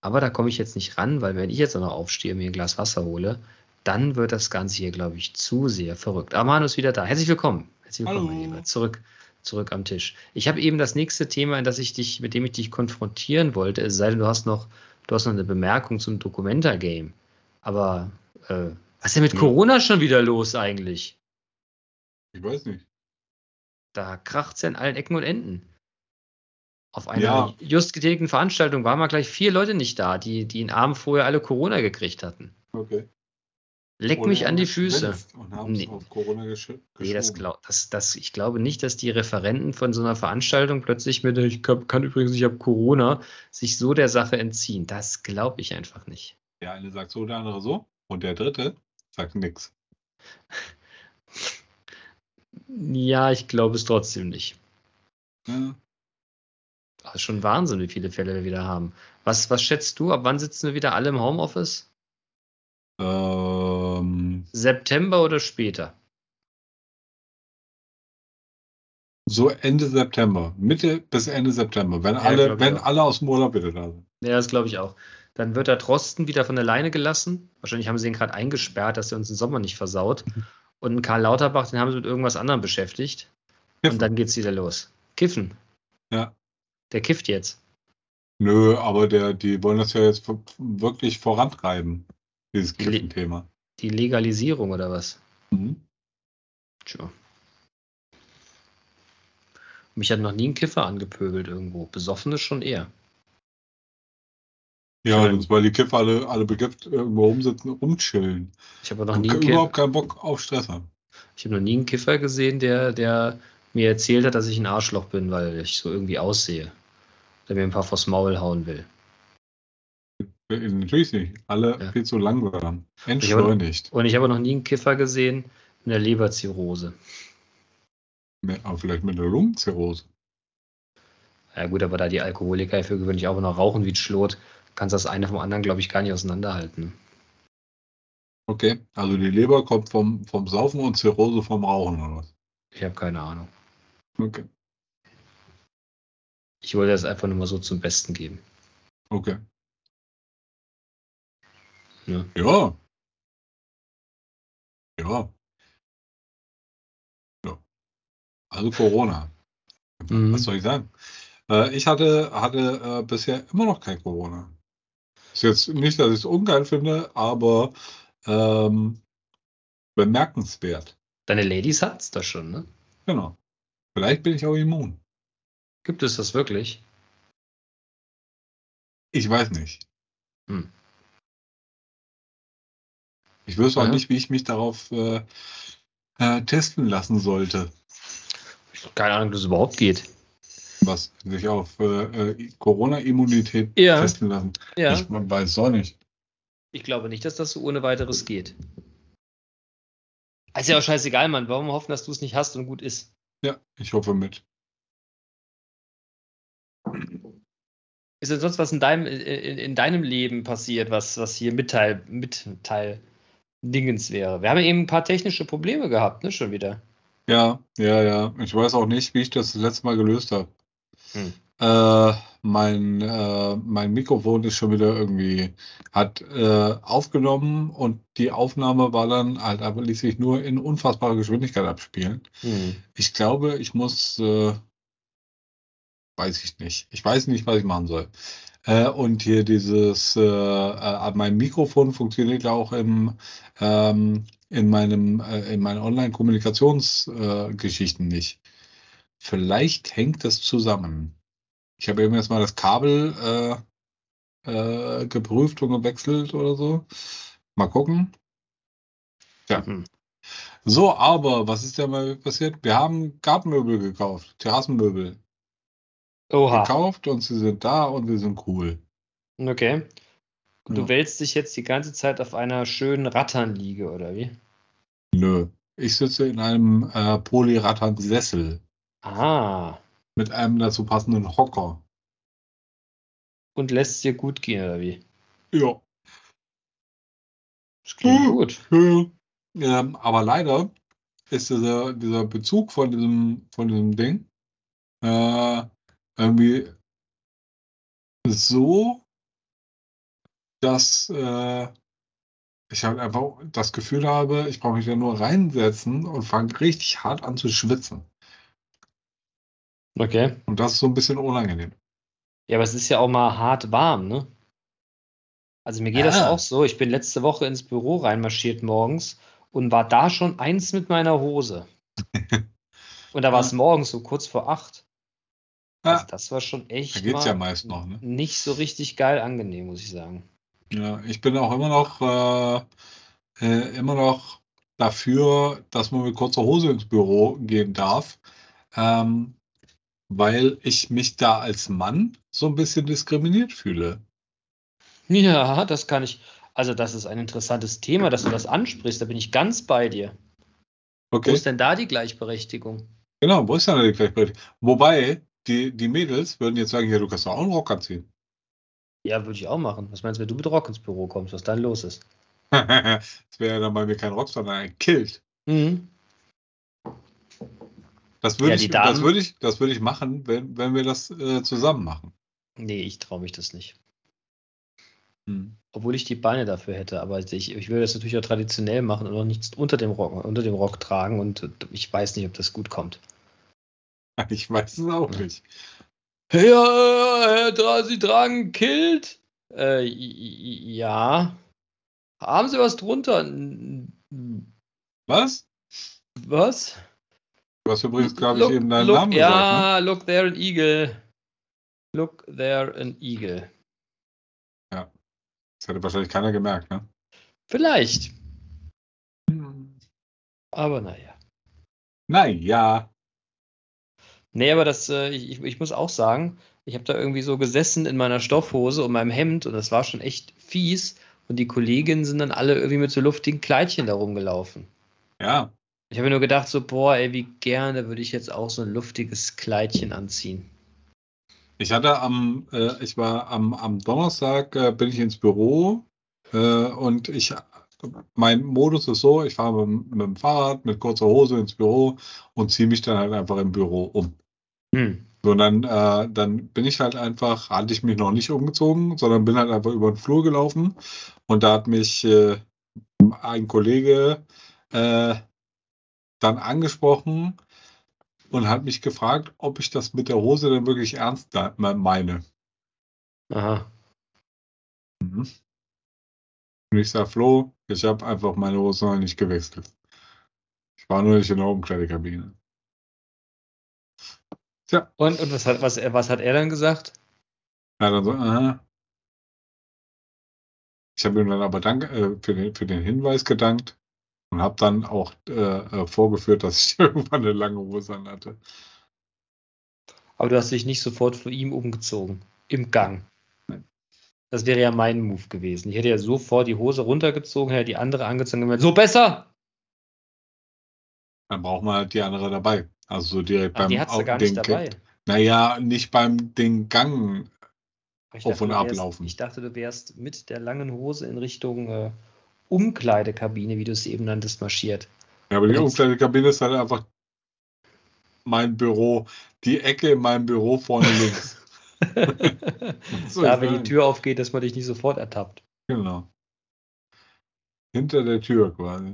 Aber da komme ich jetzt nicht ran, weil wenn ich jetzt auch noch aufstehe und mir ein Glas Wasser hole, dann wird das Ganze hier, glaube ich, zu sehr verrückt. Aber Manu ist wieder da. Herzlich willkommen. Herzlich willkommen, Hallo. mein Lieber. Zurück, zurück am Tisch. Ich habe eben das nächste Thema, in das ich dich, mit dem ich dich konfrontieren wollte, es sei denn, du hast noch, du hast noch eine Bemerkung zum Documenta-Game. Aber äh, was ist denn mit Ja. Corona schon wieder los eigentlich? Ich weiß nicht. Da kracht es ja in allen Ecken und Enden. Auf einer Ja. just getätigten Veranstaltung waren mal gleich vier Leute nicht da, die, die in Abend vorher alle Corona gekriegt hatten. Okay. Leck Oder mich an die Füße. geschwänzt Und haben Nee. Nee, das glaub, das, das, ich glaube nicht, dass die Referenten von so einer Veranstaltung plötzlich mit, ich kann, kann übrigens, ich habe Corona, sich so der Sache entziehen. Das glaube ich einfach nicht. Der eine sagt so, der andere so. Und der dritte sagt nix. Ja, ich glaube es trotzdem nicht. Ja. Das ist schon Wahnsinn, wie viele Fälle wir wieder haben. Was, was schätzt du? Ab wann sitzen wir wieder alle im Homeoffice? Ähm, September oder später? so Ende September. Mitte bis Ende September. Wenn Ja, alle, wenn auch. alle aus dem Urlaub wieder da sind. Ja, das glaube ich auch. Dann wird der Drosten wieder von der Leine gelassen. Wahrscheinlich haben sie ihn gerade eingesperrt, dass er uns den Sommer nicht versaut. Und Karl Lauterbach, den haben sie mit irgendwas anderem beschäftigt. Kiffen. Und dann geht's wieder los. Kiffen. Ja. Der kifft jetzt. Nö, aber der, die wollen das ja jetzt wirklich vorantreiben, dieses Kiffen-Thema. Die Legalisierung oder was? Mhm. Tja. Mich hat noch nie ein Kiffer angepöbelt irgendwo. Besoffene schon eher. Ja, das, weil die Kiffer alle, alle bekifft irgendwo rumsitzen, rumchillen. Ich habe noch nie einen überhaupt keinen Bock auf Stress haben. Ich habe noch nie einen Kiffer gesehen, der, der mir erzählt hat, dass ich ein Arschloch bin, weil ich so irgendwie aussehe. Der mir ein paar vors Maul hauen will. Äh, Natürlich nicht. Alle Ja. viel zu langsam. Entschleunigt. Und ich habe noch nie einen Kiffer gesehen mit einer Leberzirrhose. Mit- Aber vielleicht mit einer Lungenzirrhose. Ja gut, aber da die Alkoholiker für gewöhnlich auch noch rauchen wie ein Schlot, kannst das eine vom anderen, glaube ich, gar nicht auseinanderhalten. Okay. Also die Leber kommt vom, vom Saufen und Zirrhose vom Rauchen oder was? Ich habe keine Ahnung. Okay. Ich wollte das einfach nur mal so zum Besten geben. Okay. Ja. Ja. Ja. Ja. Also Corona. Mhm. Was soll ich sagen? Äh, ich hatte, hatte äh, bisher immer noch kein Corona. Ist jetzt nicht, dass ich es ungeil finde, aber ähm, bemerkenswert. Deine Ladies hat's da schon, ne? Genau. Vielleicht bin ich auch immun. Gibt es das wirklich? Ich weiß nicht. Hm. Ich wüsste auch Ja. nicht, wie ich mich darauf äh, äh, testen lassen sollte, Keine Ahnung, dass es überhaupt geht. Was sich auf äh, äh, Corona-Immunität Ja. testen lassen. Ja. Ich weiß es auch nicht. Ich glaube nicht, dass das so ohne weiteres geht. Ist ja auch scheißegal, Mann. Warum hoffen, dass du es nicht hast und gut ist? Ja, ich hoffe mit. Ist denn sonst was in deinem, in, in deinem Leben passiert, was, was hier Mitteil, Mitteil Dingens wäre? Wir haben ja eben ein paar technische Probleme gehabt, ne, schon wieder. Ja, ja, ja. Ich weiß auch nicht, wie ich das das letzte Mal gelöst habe. Hm. Äh, mein, äh, mein Mikrofon ist schon wieder irgendwie, hat äh, aufgenommen und die Aufnahme war dann halt aber ließ sich nur in unfassbarer Geschwindigkeit abspielen. Hm. Ich glaube, ich muss, äh, weiß ich nicht. Ich weiß nicht, was ich machen soll. Äh, und hier dieses, äh, mein Mikrofon funktioniert auch im, ähm, in meinem, in meinen Online-Kommunikationsgeschichten Geschichten nicht. Vielleicht hängt das zusammen. Ich habe eben jetzt mal das Kabel äh, äh, geprüft und gewechselt oder so. Mal gucken. Ja. Hm. So, aber was ist denn mal passiert? Wir haben Gartenmöbel gekauft, Terrassenmöbel Oha. gekauft und sie sind da und sie sind cool. Okay. Und Ja. du wälzt dich jetzt die ganze Zeit auf einer schönen Ratternliege, oder wie? Nö. Ich sitze in einem äh, Polyrattan-Sessel Ah. mit einem dazu passenden Hocker. Und lässt es dir gut gehen, oder wie? Ja. Das klingt Hm. gut. Ja. Ähm, aber leider ist dieser, dieser Bezug von diesem, von diesem Ding äh, irgendwie so, dass äh, ich halt einfach das Gefühl habe, ich brauche mich da nur reinsetzen und fange richtig hart an zu schwitzen. Okay. Und das ist so ein bisschen unangenehm. Ja, aber es ist ja auch mal hart warm, ne? Also mir geht das Ah. auch so. Ich bin letzte Woche ins Büro reinmarschiert morgens und war da schon eins mit meiner Hose. Und da war es morgens so kurz vor acht. Also Ja, das war schon echt da geht's ja meist noch, ne? nicht so richtig geil angenehm, muss ich sagen. Ja, ich bin auch immer noch, äh, äh, immer noch dafür, dass man mit kurzer Hose ins Büro gehen darf, ähm, weil ich mich da als Mann so ein bisschen diskriminiert fühle. Ja, das kann ich. Also, das ist ein interessantes Thema, dass du das ansprichst. Da bin ich ganz bei dir. Wo Okay, ist denn da die Gleichberechtigung? genau, wo ist denn die Gleichberechtigung? Wobei, die, die Mädels würden jetzt sagen, ja, du kannst doch auch einen Rock anziehen. Ja, würde ich auch machen. Was meinst du, wenn du mit Rock ins Büro kommst, was dann los ist? Das wäre ja dann bei mir kein Rock, sondern ein Kilt. Mhm. Das würde Ja, ich, das würde ich, das würde ich machen, wenn, wenn wir das äh, zusammen machen. Nee, ich traue mich das nicht. Hm. Obwohl ich die Beine dafür hätte, aber ich, ich würde das natürlich auch traditionell machen und auch nichts unter dem Rock, unter dem Rock tragen und ich weiß nicht, ob das gut kommt. Ich weiß es auch nicht. Äh, Herr, Sie tragen Kilt? Äh, ja. Haben Sie was drunter? Was? Was? Du hast übrigens, glaube ich, eben deinen look, Namen gesagt. Ne? Ja, look there an eagle. Look there an eagle. Das hätte wahrscheinlich keiner gemerkt, ne? Vielleicht, aber naja. Naja. Nee, aber das, äh, ich, ich muss auch sagen, ich habe da irgendwie so gesessen in meiner Stoffhose und meinem Hemd und das war schon echt fies. Und die Kolleginnen sind dann alle irgendwie mit so luftigen Kleidchen da rumgelaufen. Ja. Ich habe mir nur gedacht, so, boah, ey, wie gerne würde ich jetzt auch so ein luftiges Kleidchen anziehen. Ich hatte am, äh, ich war am, am Donnerstag, äh, bin ich ins Büro äh, und ich, mein Modus ist so, ich fahre mit, mit dem Fahrrad mit kurzer Hose ins Büro und ziehe mich dann halt einfach im Büro um. Hm. So, dann, äh, dann bin ich halt einfach, hatte ich mich noch nicht umgezogen, sondern bin halt einfach über den Flur gelaufen und da hat mich äh, ein Kollege äh, dann angesprochen und hat mich gefragt, ob ich das mit der Hose denn wirklich ernst meine. Aha. Mhm. Und ich sage, Flo, ich habe einfach meine Hose noch nicht gewechselt. Ich war nur nicht in der Umkleidekabine. Tja, Und, und was, hat, was, was hat er dann gesagt? Ja, dann so, aha. Ich habe ihm dann aber dank, äh, für, den, für den Hinweis gedankt und habe dann auch äh, äh, vorgeführt, dass ich irgendwann eine lange Hose an hatte. Aber du hast dich nicht sofort vor ihm umgezogen. Im Gang. Das wäre ja mein Move gewesen. Ich hätte ja sofort die Hose runtergezogen, hätte die andere angezogen und gesagt, so besser! Dann braucht man halt die andere dabei. Also so direkt Ach, beim die hat sie Au- gar nicht dabei. Naja, nicht beim den Gang. Ich Auf und du wärst, ablaufen. ich dachte, du wärst mit der langen Hose in Richtung äh, Umkleidekabine, wie du es eben nanntest, marschiert. Ja, aber die Umkleidekabine ist halt einfach mein Büro, die Ecke in meinem Büro vorne links. So, ich wenn die Tür aufgeht, dass man dich nicht sofort ertappt. Genau. Hinter der Tür quasi.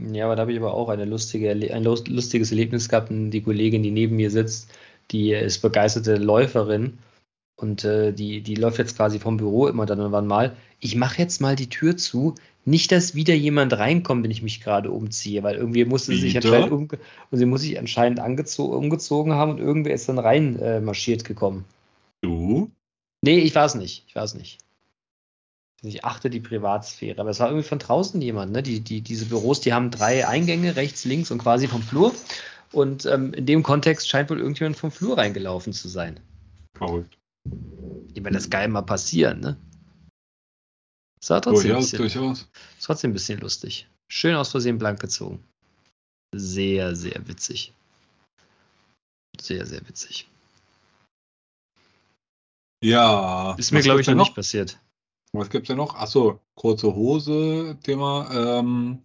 Ja, aber da habe ich aber auch lustige, ein lust- lustiges Erlebnis gehabt. Die Kollegin, die neben mir sitzt, die ist begeisterte Läuferin und äh, die, die läuft jetzt quasi vom Büro immer dann und wann mal. Ich mache jetzt mal die Tür zu. Nicht, dass wieder jemand reinkommt, wenn ich mich gerade umziehe, weil irgendwie musste sie sich anscheinend und sie muss sich anscheinend umgezogen haben und irgendwer ist dann rein äh, marschiert gekommen. Du? Nee, ich es nicht. Ich es nicht. Ich achte die Privatsphäre. Aber es war irgendwie von draußen jemand, ne? Die, die, diese Büros, die haben drei Eingänge, rechts, links und quasi vom Flur. Und ähm, in dem Kontext scheint wohl irgendjemand vom Flur reingelaufen zu sein. Verrückt. Ich meine, das geil mal passieren, ne? Das war trotzdem, Durchaus, bisschen, durchaus. ist trotzdem ein bisschen lustig. Schön aus Versehen blank gezogen. Sehr, sehr witzig. Sehr, sehr witzig. Ja. Ist mir, glaube ich, noch denn nicht passiert. Was gibt's denn noch? Achso, kurze Hose, Thema. Ähm,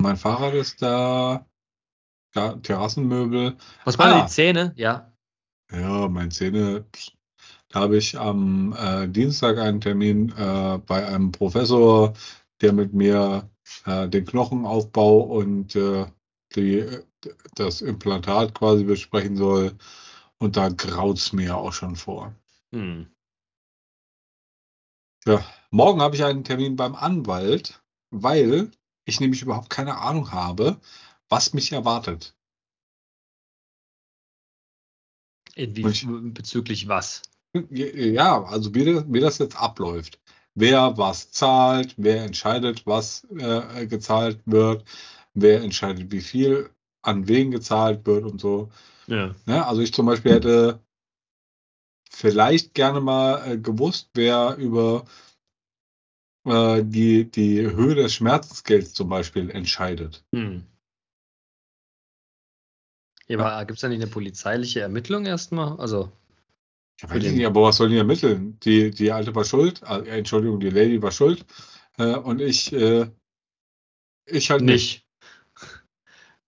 mein Fahrrad ist da. Ja, Terrassenmöbel. Was waren Ah. die Zähne? Ja. Ja, mein Zähne. Habe ich am äh, Dienstag einen Termin äh, bei einem Professor, der mit mir äh, den Knochenaufbau und äh, die, das Implantat quasi besprechen soll. Und da graut's mir auch schon vor. Hm. Morgen habe ich einen Termin beim Anwalt, weil ich nämlich überhaupt keine Ahnung habe, was mich erwartet. Inwie bezüglich was? Ja, also wie das, wie das jetzt abläuft. Wer was zahlt, wer entscheidet, was äh, gezahlt wird, wer entscheidet, wie viel an wen gezahlt wird und so. Ja. Ne? Also ich zum Beispiel hätte vielleicht gerne mal äh, gewusst, wer über äh, die, die Höhe des Schmerzensgelds zum Beispiel entscheidet. Hm. Ja, aber gibt es da nicht eine polizeiliche Ermittlung erstmal? Also, Ja, den- nicht, aber was sollen die ermitteln? Die, die Alte war schuld, äh, Entschuldigung, die Lady war schuld äh, und ich, äh, ich halt nicht. nicht.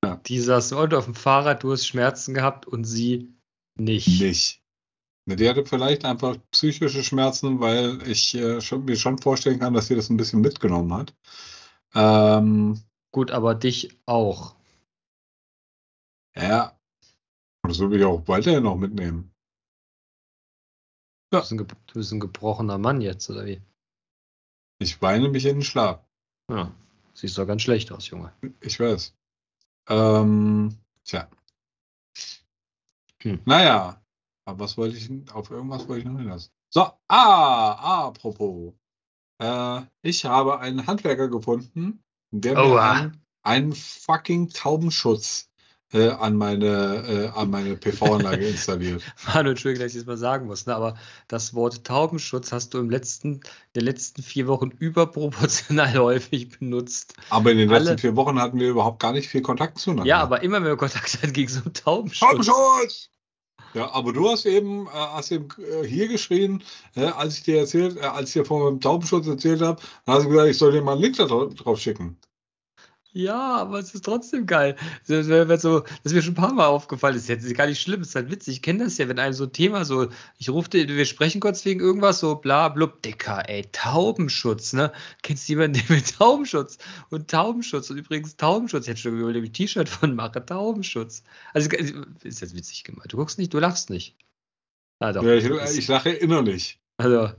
Ja. Die saß heute auf dem Fahrrad, du hast Schmerzen gehabt und sie nicht. Nicht. Die hatte vielleicht einfach psychische Schmerzen, weil ich äh, schon, mir schon vorstellen kann, dass sie das ein bisschen mitgenommen hat. Ähm, Gut, aber dich auch. ja, und das will ich auch weiterhin noch mitnehmen. Du bist, ein, du bist ein gebrochener Mann jetzt, oder wie? Ich weine mich in den Schlaf. Ja. Siehst doch ganz schlecht aus, Junge. Ich weiß. Ähm, tja. Hm. Naja, aber was wollte ich, auf irgendwas wollte ich noch hinaus. So, ah, apropos. Äh, ich habe einen Handwerker gefunden, der mir Oha. einen, einen fucking Taubenschutz äh, an meine, äh, an meine PV-Anlage installiert. Manu, Entschuldigung, dass ich das mal sagen muss, ne? aber das Wort Taubenschutz hast du im letzten, in den letzten vier Wochen überproportional häufig benutzt. Aber in den Alle- letzten vier Wochen hatten wir überhaupt gar nicht viel Kontakt zueinander. Ja, aber immer wenn wir Kontakt hatten, ging es um Taubenschutz. Taubenschutz! Ja, aber du hast eben, äh, hast eben äh, hier geschrien, äh, als ich dir erzählt, äh, als ich dir von meinem Taubenschutz erzählt habe, dann hast du gesagt, ich soll dir mal einen Link da dra- drauf schicken. Ja, aber es ist trotzdem geil. Das, so, das ist mir schon ein paar Mal aufgefallen. Das ist jetzt gar nicht schlimm, es ist halt witzig. Ich kenne das ja, wenn einem so ein Thema so, ich rufe wir sprechen kurz wegen irgendwas, so bla blub, Dicker, ey, Taubenschutz, ne? Kennst du jemanden, der mit Taubenschutz und Taubenschutz und übrigens Taubenschutz, ich hätte schon überlegt, ich ein T-Shirt von mache, Taubenschutz. Also ist jetzt witzig gemeint. Du guckst nicht, du lachst nicht. Ah, doch. Ja, ich, Das- ich lache innerlich. also,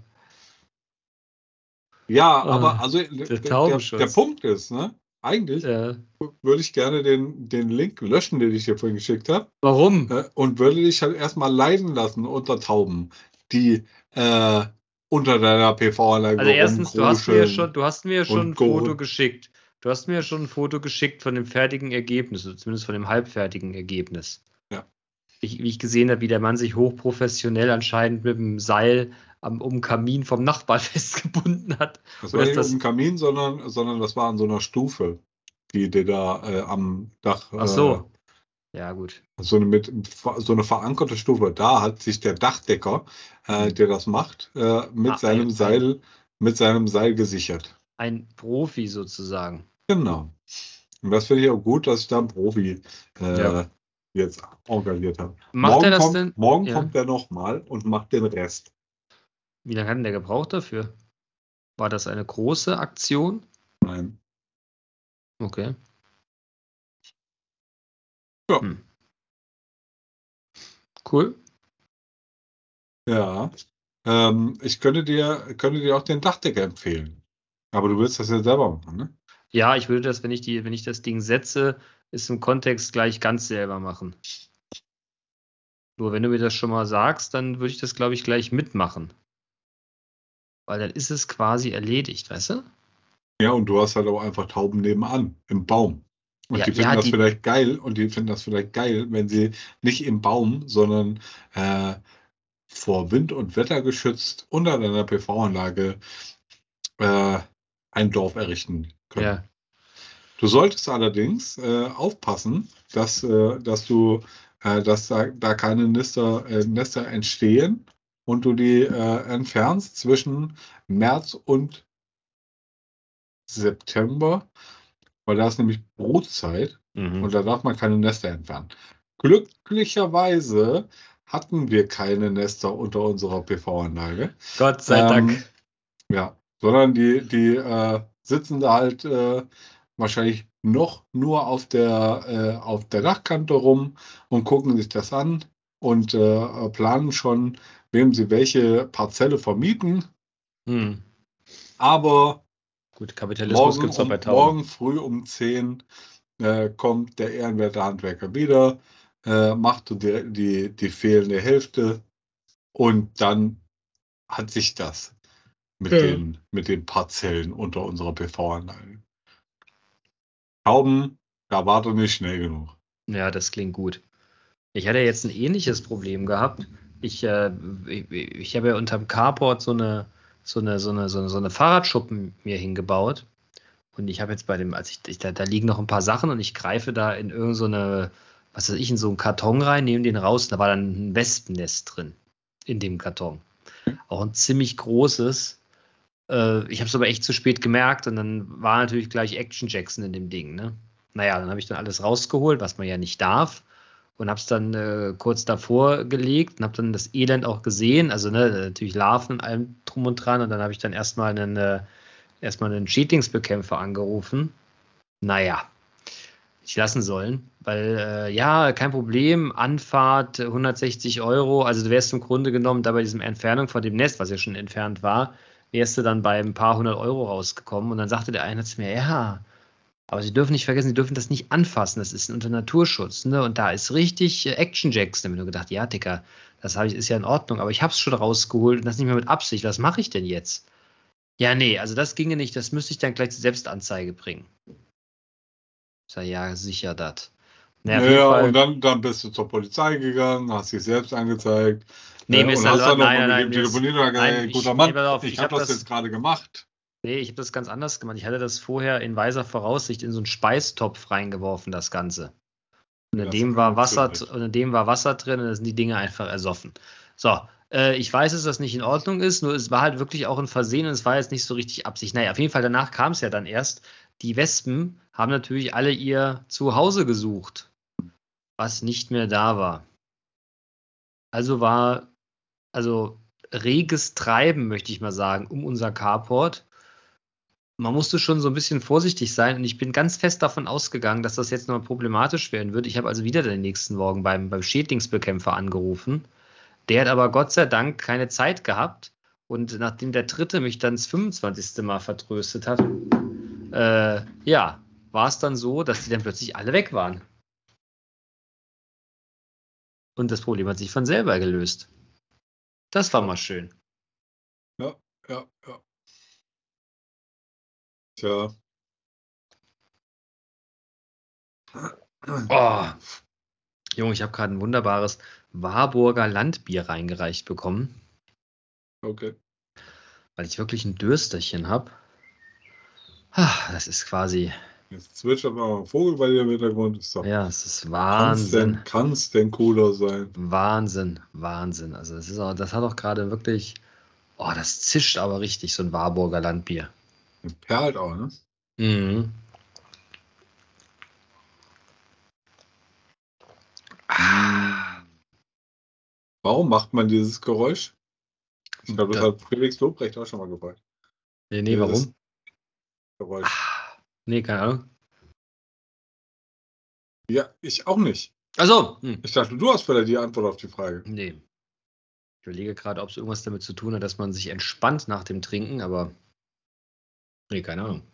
Ja, Ah, aber also der, der, der Punkt ist, ne? Eigentlich äh, würde ich gerne den, den Link löschen, den ich dir vorhin geschickt habe, warum? äh, und würde dich halt erstmal leiden lassen unter Tauben, die äh, unter deiner PV-Anlage Also erstens, du hast mir ja schon, du hast mir ja schon ein go- Foto geschickt. Du hast mir ja schon ein Foto geschickt von dem fertigen Ergebnis, zumindest von dem halbfertigen Ergebnis. Ja. Ich, wie ich gesehen habe, wie der Mann sich hochprofessionell anscheinend mit dem Seil am um Kamin vom Nachbarn festgebunden hat. Das war nicht das- dem Kamin, sondern, sondern das war an so einer Stufe, die dir da äh, am Dach. Ach so. Ja, gut. Äh, so, eine mit, so eine verankerte Stufe. Da hat sich der Dachdecker, äh, der das macht, äh, mit Ah, seinem ein- Seil, mit seinem Seil gesichert. Ein Profi sozusagen. Genau. Und das finde ich auch gut, dass ich da einen Profi äh, Ja. jetzt engagiert habe. Macht morgen er das kommt, denn? Morgen Ja. kommt er nochmal und macht den Rest. Wie lange hat denn der gebraucht dafür? War das eine große Aktion? Nein. Okay. Ja. Hm. Cool. Ja. Ähm, ich könnte dir, könnte dir auch den Dachdecker empfehlen. Aber du willst das ja selber machen, ne? Ja, ich würde das, wenn ich die, wenn ich das Ding setze, ist im Kontext gleich ganz selber machen. Nur wenn du mir das schon mal sagst, dann würde ich das, glaube ich, gleich mitmachen. Weil dann ist es quasi erledigt, weißt du? Ja, und du hast halt auch einfach Tauben nebenan, im Baum. Und Ja, die finden ja, das die- vielleicht geil und die finden das vielleicht geil, wenn sie nicht im Baum, sondern äh, vor Wind und Wetter geschützt unter deiner PV-Anlage äh, ein Dorf errichten können. Ja. Du solltest allerdings äh, aufpassen, dass, äh, dass du, äh, dass da, da keine Nester, äh, Nester entstehen und du die äh, entfernst zwischen März und September, weil da ist nämlich Brutzeit Mhm. und da darf man keine Nester entfernen. Glücklicherweise hatten wir keine Nester unter unserer PV-Anlage. Gott sei Ähm, Dank. Ja, sondern die, die äh, sitzen da halt äh, wahrscheinlich noch nur auf der, äh, auf der Dachkante rum und gucken sich das an und äh, planen schon, wem sie welche Parzelle vermieten. Hm. Aber Gut, Kapitalismus morgen, gibt es um, bei Tauben. morgen früh um 10 äh, kommt der ehrenwerte Handwerker wieder, äh, macht die, die, die fehlende Hälfte und dann hat sich das mit, Ja. den, mit den Parzellen unter unserer PV-Anlage. Tauben, da warte nicht schnell genug. Ja, das klingt gut. Ich hatte jetzt ein ähnliches Problem gehabt. Ich, äh, ich, habe ja unterm Carport so eine, so eine, so eine, so eine, so eine Fahrradschuppen mir hingebaut. Und ich habe jetzt bei dem, als ich, ich da, da liegen noch ein paar Sachen und ich greife da in irgendeine, so was weiß ich, in so einen Karton rein, nehme den raus, da war dann ein Wespennest drin in dem Karton. Auch ein ziemlich großes. Äh, ich habe es aber echt zu spät gemerkt und dann war natürlich gleich Action Jackson in dem Ding, ne? Naja, dann habe ich dann alles rausgeholt, was man ja nicht darf. Und habe es dann äh, kurz davor gelegt und habe dann das Elend auch gesehen. Also ne, natürlich Larven allem drum und dran. Und dann habe ich dann erstmal einen, äh, erstmal einen Schädlingsbekämpfer angerufen. Naja, ich lassen sollen, weil äh, ja, kein Problem, Anfahrt 160 Euro. Also du wärst im Grunde genommen da bei diesem Entfernung von dem Nest, was ja schon entfernt war, wärst du dann bei ein paar hundert Euro rausgekommen. Und dann sagte der eine zu mir, ja, aber Sie dürfen nicht vergessen, Sie dürfen das nicht anfassen. Das ist unter Naturschutz. Ne? Und da ist richtig äh, Action Jacks. Da habe ich nur gedacht, ja, Dicker, das habe ich, ist ja in Ordnung. Aber ich habe es schon rausgeholt und das nicht mehr mit Absicht. Was mache ich denn jetzt? Ja, nee, also das ginge nicht. Das müsste ich dann gleich zur Selbstanzeige bringen. Ich sage, ja, sicher das. Ja, auf jeden Fall- und dann, dann bist du zur Polizei gegangen, hast dich selbst angezeigt. Nee, äh, mir ist und hast dann nein, nein, nein, telefoniert und gesagt, ich- guter nee, Mann, ich, ich habe hab das, das- jetzt gerade gemacht. Nee, ich habe das ganz anders gemacht. Ich hatte das vorher in weiser Voraussicht in so einen Speistopf reingeworfen, das Ganze. Und in, Das dem war Wasser, und in dem war Wasser drin und da sind die Dinge einfach ersoffen. So, äh, ich weiß, dass das nicht in Ordnung ist, nur es war halt wirklich auch ein Versehen und es war jetzt nicht so richtig Absicht. Naja, auf jeden Fall danach kam es ja dann erst. Die Wespen haben natürlich alle ihr Zuhause gesucht, was nicht mehr da war. Also war, also reges Treiben, möchte ich mal sagen, um unser Carport. Man musste schon so ein bisschen vorsichtig sein und ich bin ganz fest davon ausgegangen, dass das jetzt noch problematisch werden wird. Ich habe also wieder den nächsten Morgen beim, beim Schädlingsbekämpfer angerufen. Der hat aber Gott sei Dank keine Zeit gehabt. Und nachdem der dritte mich dann das 25. Mal vertröstet hat, äh, ja, war es dann so, dass die dann plötzlich alle weg waren. Und das Problem hat sich von selber gelöst. Das war mal schön. Ja, ja. Tja. Oh. Junge, ich habe gerade ein wunderbares Warburger Landbier reingereicht bekommen, Okay. weil ich wirklich ein Dürsterchen habe. Das ist quasi, Jetzt zwitschert mal ein Vogel bei dir im Hintergrund. Ist doch, ja, es ist Wahnsinn. denn, kann's denn cooler sein? Wahnsinn, Wahnsinn. Also es ist auch, das hat auch gerade wirklich, oh, das zischt aber richtig, so ein Warburger Landbier. Perlt auch, ne? Mhm. Ah, Warum macht man dieses Geräusch? Ich glaube, das Da- hat Felix Lobrecht auch schon mal gefragt. nee, nee, Dieses warum? Geräusch. Ah, nee, keine Ahnung. Ja, ich auch nicht. Also, hm. Ich dachte, du hast vielleicht die Antwort auf die Frage. Nee. Ich überlege gerade, ob es irgendwas damit zu tun hat, dass man sich entspannt nach dem Trinken, aber. Nee, keine Ahnung.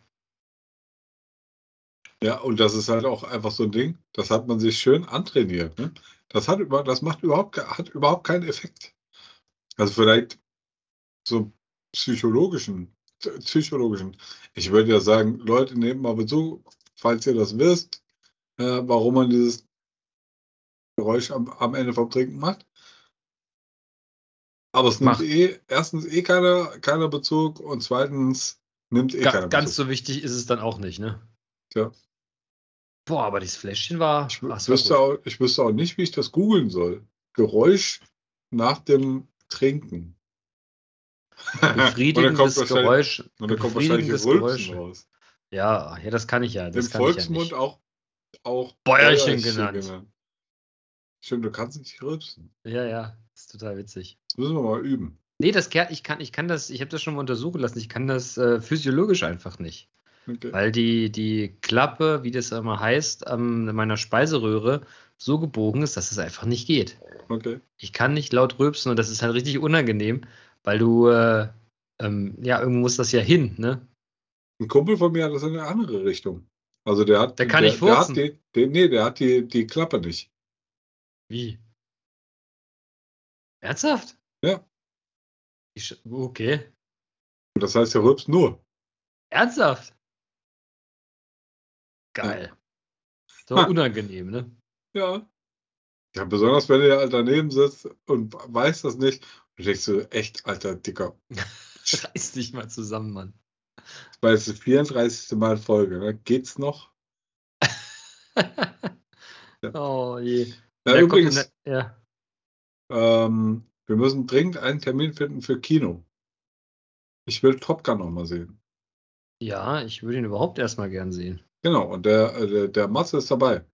Ja, und das ist halt auch einfach so ein Ding, das hat man sich schön antrainiert. Ne? Das, hat, über, das macht überhaupt, hat überhaupt keinen Effekt. Also vielleicht so psychologischen, psychologischen. Ich würde ja sagen, Leute, nehmt mal Bezug, falls ihr das wisst, äh, warum man dieses Geräusch am, am Ende vom Trinken macht. Aber es nimmt Macht. eh, erstens eh keiner, keiner Bezug und zweitens nimmt eh Ga ganz so wichtig ist es dann auch nicht, ne? Tja. Boah, aber dieses Fläschchen war. Ich, ach, wüsste auch, ich wüsste auch nicht, wie ich das googeln soll. Geräusch nach dem Trinken. Befriedigendes Geräusch. Und dann kommt wahrscheinlich Geräusch. raus. Ja, ja, das kann ich ja. Das Im ja Volksmund nicht. auch, auch Bäuerchen genannt. Stimmt, du kannst nicht rülpsen. Ja, ja, ist total witzig. Das müssen wir mal üben. Nee, das kann, ich kann, ich kann das, ich habe das schon mal untersuchen lassen, ich kann das äh, physiologisch einfach nicht. Okay. Weil die, die Klappe, wie das immer heißt, an meiner Speiseröhre so gebogen ist, dass es einfach nicht geht. okay. Ich kann nicht laut rülpsen und das ist halt richtig unangenehm, weil du, äh, ähm, ja, irgendwo muss das ja hin, ne? Ein Kumpel von mir hat das in eine andere Richtung. Also der hat. Der kann nicht der hat die, die, Nee, der hat die, die Klappe nicht. Wie? Ernsthaft? Ja. Ich, okay. Das heißt, er rülpst nur. Ernsthaft? Geil. So Ha. unangenehm, ne? Ja. Ja, besonders wenn er halt daneben sitzt und weiß das nicht. Und denkst du, echt, alter Dicker. Reiß dich mal zusammen, Mann. War jetzt das 34. Mal Folge. Ne? Geht's noch? Oh je. Ja, übrigens, der- ja. ähm, wir müssen dringend einen Termin finden für Kino. Ich will Top Gun noch mal sehen. ja, ich würde ihn überhaupt erstmal gern sehen. Genau, und der, äh, der, der Matze ist dabei.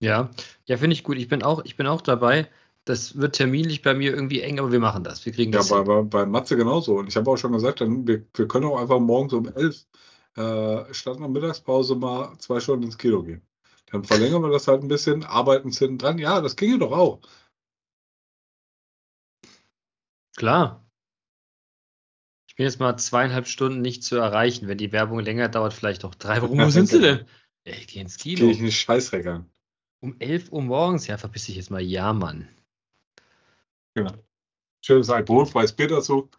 Ja, ja, finde ich gut. Ich bin auch, ich bin auch dabei. Das wird terminlich bei mir irgendwie eng, aber wir machen das. Wir kriegen Ja, das. bei, hin. bei, bei Matze genauso. Und ich habe auch schon gesagt, dann, wir, wir können auch einfach morgens um 11 äh, statt einer Mittagspause mal zwei Stunden ins Kino gehen. Dann verlängern wir das halt ein bisschen, arbeiten es hinten dran. Ja, das ginge doch auch. Klar. Ich bin jetzt mal zweieinhalb Stunden nicht zu erreichen. Wenn die Werbung länger dauert, vielleicht auch drei. Warum, wo sind sie denn? Ich gehe ins Kino. Gehe ich nicht scheißreckern. Um 11 Uhr morgens? Ja, verpiss dich jetzt mal. Ja, Mann. Schönes alkoholfreies Bier dazu.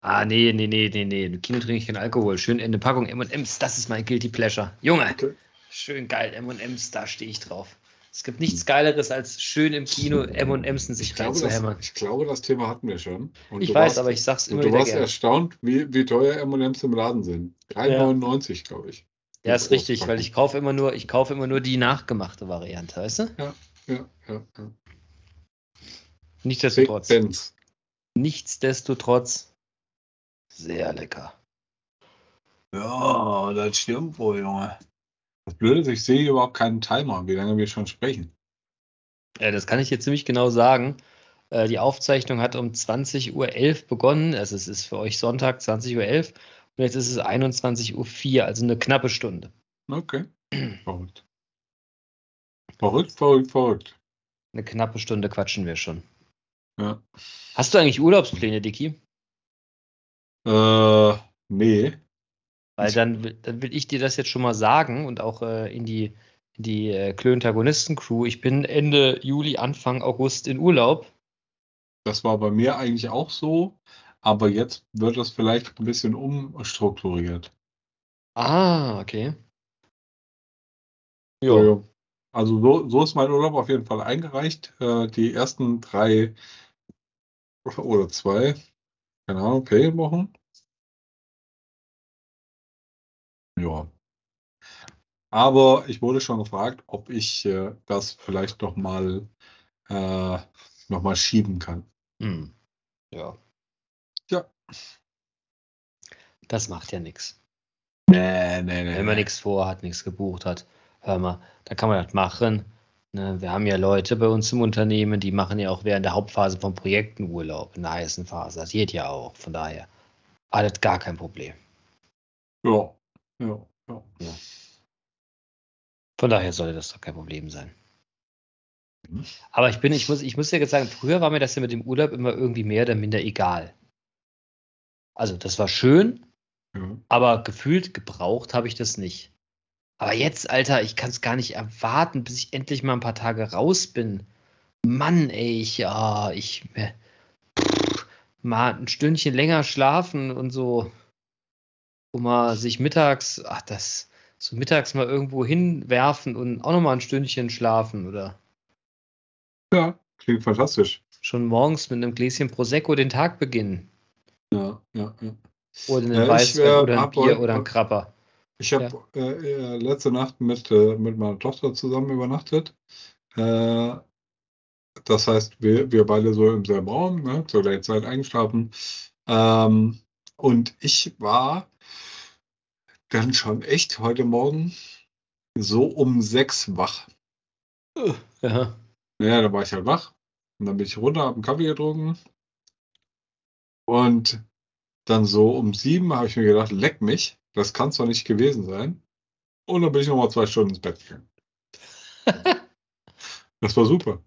Ah, nee, nee, nee, nee, nee. Im Kino trinke ich keinen Alkohol. Schön in eine Packung M&M's. Das ist mein Guilty Pleasure. Junge, Okay. schön geil M&M's. Da stehe ich drauf. Es gibt nichts Geileres, als schön im Kino M&M's in sich reinzuhämmern. ich glaube, das Thema hatten wir schon. Und Ich du weiß, warst, aber ich sag's und immer du wieder warst gerne. erstaunt, wie, wie teuer M&M's im Laden sind. 3,99, glaube ich. Ja, ist richtig, weil ich kaufe immer nur, ich kaufe immer nur die nachgemachte Variante, weißt du? Ja, ja, ja. Big Nichtsdestotrotz. Benz. Nichtsdestotrotz sehr lecker. Ja, das stimmt wohl, Junge. Das Blöde ist, ich sehe überhaupt keinen Timer, wie lange wir schon sprechen. Ja, das kann ich dir ziemlich genau sagen. Äh, Die Aufzeichnung hat um 20.11 Uhr begonnen. Also es ist für euch Sonntag 20.11 Uhr und jetzt ist es 21.04 Uhr, also eine knappe Stunde. Okay. Verrückt. Verrückt, verrückt, verrückt. Eine knappe Stunde quatschen wir schon. Ja. Hast du eigentlich Urlaubspläne, Dicky? Äh, nee. Weil dann, will- dann will ich dir das jetzt schon mal sagen und auch äh, in die, in die äh, Klöntagonisten-Crew. Ich bin Ende Juli, Anfang August in Urlaub. Das war bei mir eigentlich auch so, aber jetzt wird das vielleicht ein bisschen umstrukturiert. Ah, okay. Ja. Also so, so ist mein Urlaub auf jeden Fall eingereicht. Äh, die ersten drei oder zwei, keine Ahnung, Ferienwochen. Ja. Aber ich wurde schon gefragt, ob ich äh, das vielleicht noch mal, äh, noch mal schieben kann. Hm. Ja. Ja. Das macht ja nichts. Nee, nee, nee. Wenn man nichts vorhat, nichts gebucht hat, hör mal, dann kann man das machen. Ne, wir haben ja Leute bei uns im Unternehmen, die machen ja auch während der Hauptphase von Projekten Urlaub, in der heißen Phase. Das geht ja auch. Von daher, alles gar kein Problem. Ja. Ja. ja. Von daher sollte das doch kein Problem sein. Mhm. Aber ich bin, ich muss, ich muss ja jetzt sagen, früher war mir das ja mit dem Urlaub immer irgendwie mehr oder minder egal. Also, das war schön, ja. aber gefühlt gebraucht habe ich das nicht. Aber jetzt, Alter, ich kann es gar nicht erwarten, bis ich endlich mal ein paar Tage raus bin. Mann, ey, ich, ja, ich, äh, pff, mal ein Stündchen länger schlafen und so, wo man sich mittags, ach, das, so mittags mal irgendwo hinwerfen und auch nochmal ein Stündchen schlafen oder Ja, klingt fantastisch. schon morgens mit einem Gläschen Prosecco den Tag beginnen. Ja, ja, ja. Oder einen Ja, Weißwein äh, oder ein Bier oder ein Krapper. Ich habe äh, äh, letzte Nacht mit, äh, mit meiner Tochter zusammen übernachtet. Äh, das heißt, wir, wir beide so im selben Raum, ne, zur gleichen Zeit eingeschlafen. Ähm, und ich war dann schon echt heute Morgen so um sechs wach. Ja. Naja, da war ich halt wach. Und dann bin ich runter, habe einen Kaffee getrunken. Und dann so um sieben habe ich mir gedacht, leck mich, das kann es doch nicht gewesen sein. Und dann bin ich nochmal zwei Stunden ins Bett gegangen. Das war super.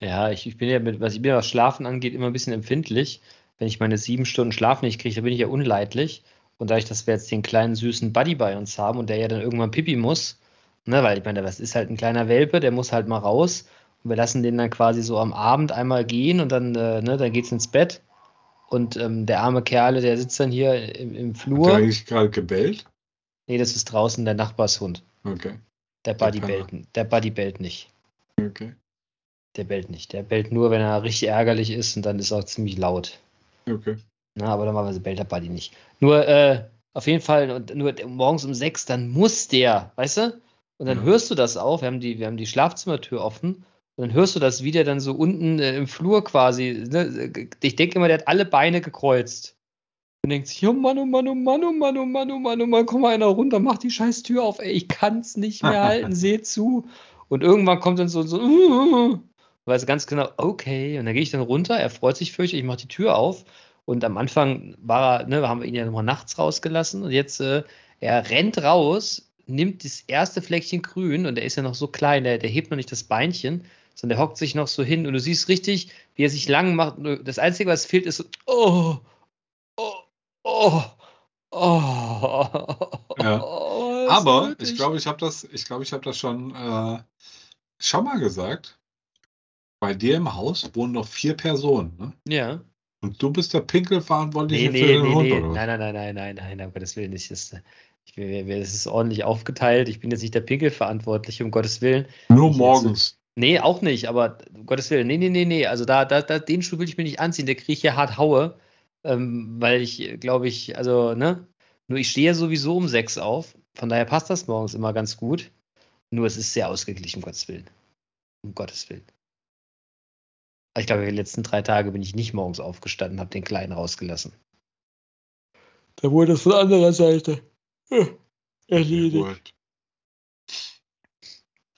Ja, ich, ich bin ja mit, was ich mir was Schlafen angeht, immer ein bisschen empfindlich. Wenn ich meine sieben Stunden Schlaf nicht kriege, dann bin ich ja unleidlich. Und dadurch, dass wir jetzt den kleinen süßen Buddy bei uns haben und der ja dann irgendwann pipi muss, ne, weil ich meine, das ist halt ein kleiner Welpe, der muss halt mal raus. Und wir lassen den dann quasi so am Abend einmal gehen und dann, äh, ne, dann geht's ins Bett. Und ähm, der arme Kerle, der sitzt dann hier im, im Hat der Flur. eigentlich gerade gebellt? Nee, das ist draußen der Nachbarshund. Okay, Der Buddy Penner. bellt, der Buddy bellt nicht. okay, Der bellt nicht. Der bellt nur, wenn er richtig ärgerlich ist und dann ist er auch ziemlich laut. okay. Na, aber normalerweise bellt der Buddy nicht. Nur, äh, auf jeden Fall, und nur morgens um sechs, dann muss der, weißt du? Und dann Ja. hörst du das auch. Wir haben die, wir haben die Schlafzimmertür offen. Und dann hörst du das, wie der dann so unten äh, im Flur quasi. Ne? Ich denke immer, der hat alle Beine gekreuzt. Und denkt sich, oh Mann, oh Mann, oh Mann, oh Mann, oh Mann, oh Mann, oh Mann, komm mal einer runter, mach die scheiß Tür auf, ey, ich kann's nicht mehr halten, seh zu. Und irgendwann kommt dann so, so, uh, weiß ganz genau, okay. Und dann gehe ich dann runter, er freut sich fürchterlich, ich mache die Tür auf. Und am Anfang war er, ne, haben wir ihn ja nochmal nachts rausgelassen. Und jetzt, äh, er rennt raus, nimmt das erste Fleckchen grün und er ist ja noch so klein, der, der hebt noch nicht das Beinchen, sondern der hockt sich noch so hin und du siehst richtig, wie er sich lang macht. Das Einzige, was fehlt, ist so, oh, oh, oh, oh. Ja. oh, Aber nötig. ich glaube, ich habe das, ich glaube, ich habe das schon, äh, schon mal gesagt. Bei dir im Haus wohnen noch vier Personen, ne? Ja. Und du bist der Pinkelverantwortliche Nee, für nee, den nee, Hund, nee. Nein, nein, nein, nein, nein, nein, um Gottes Willen nicht. Das, ich, ist ordentlich aufgeteilt. Ich bin jetzt nicht der Pinkelverantwortliche, um Gottes Willen. Nur Ich morgens. Nee, auch nicht, aber um Gottes Willen. Nee, nee, nee, nee. Also da, da, da den Schuh will ich mir nicht anziehen. Der kriege ich ja hart Haue. Ähm, weil ich, glaube ich, also, ne? Nur ich stehe ja sowieso um sechs auf. Von daher passt das morgens immer ganz gut. Nur es ist sehr ausgeglichen, um Gottes Willen. Um Gottes Willen. Ich glaube, die letzten drei Tage bin ich nicht morgens aufgestanden, habe den Kleinen rausgelassen. Da wurde das von anderer Seite erledigt. Gut.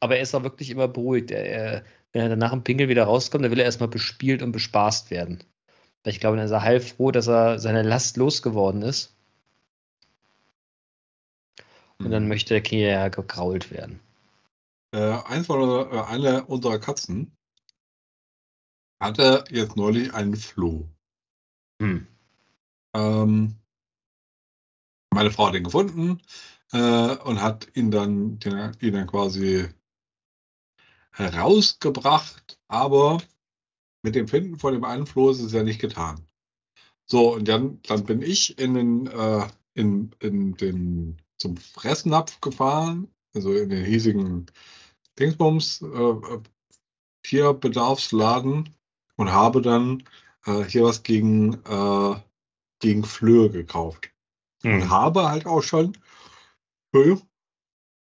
Aber er ist auch wirklich immer beruhigt. Er, er, wenn er dann nach dem Pinkel wieder rauskommt, dann will er erstmal bespielt und bespaßt werden. Weil ich glaube, dann ist er heilfroh, dass er seine Last losgeworden ist. Und dann Mhm. möchte der Kind ja gekrault werden. Äh, eins von unserer, äh, eine unserer Katzen hatte jetzt neulich einen Floh. Hm. Ähm, meine Frau hat ihn gefunden äh, und hat ihn dann, den, ihn dann quasi herausgebracht, aber mit dem Finden von dem einen Floh ist es ja nicht getan. So, und dann, dann bin ich in den, äh, in, in den, zum Fressnapf gefahren, also in den hiesigen Dingsbums, äh, Tierbedarfsladen und habe dann äh, hier was gegen, äh, gegen Flöhe gekauft. Und Hm. habe halt auch schon,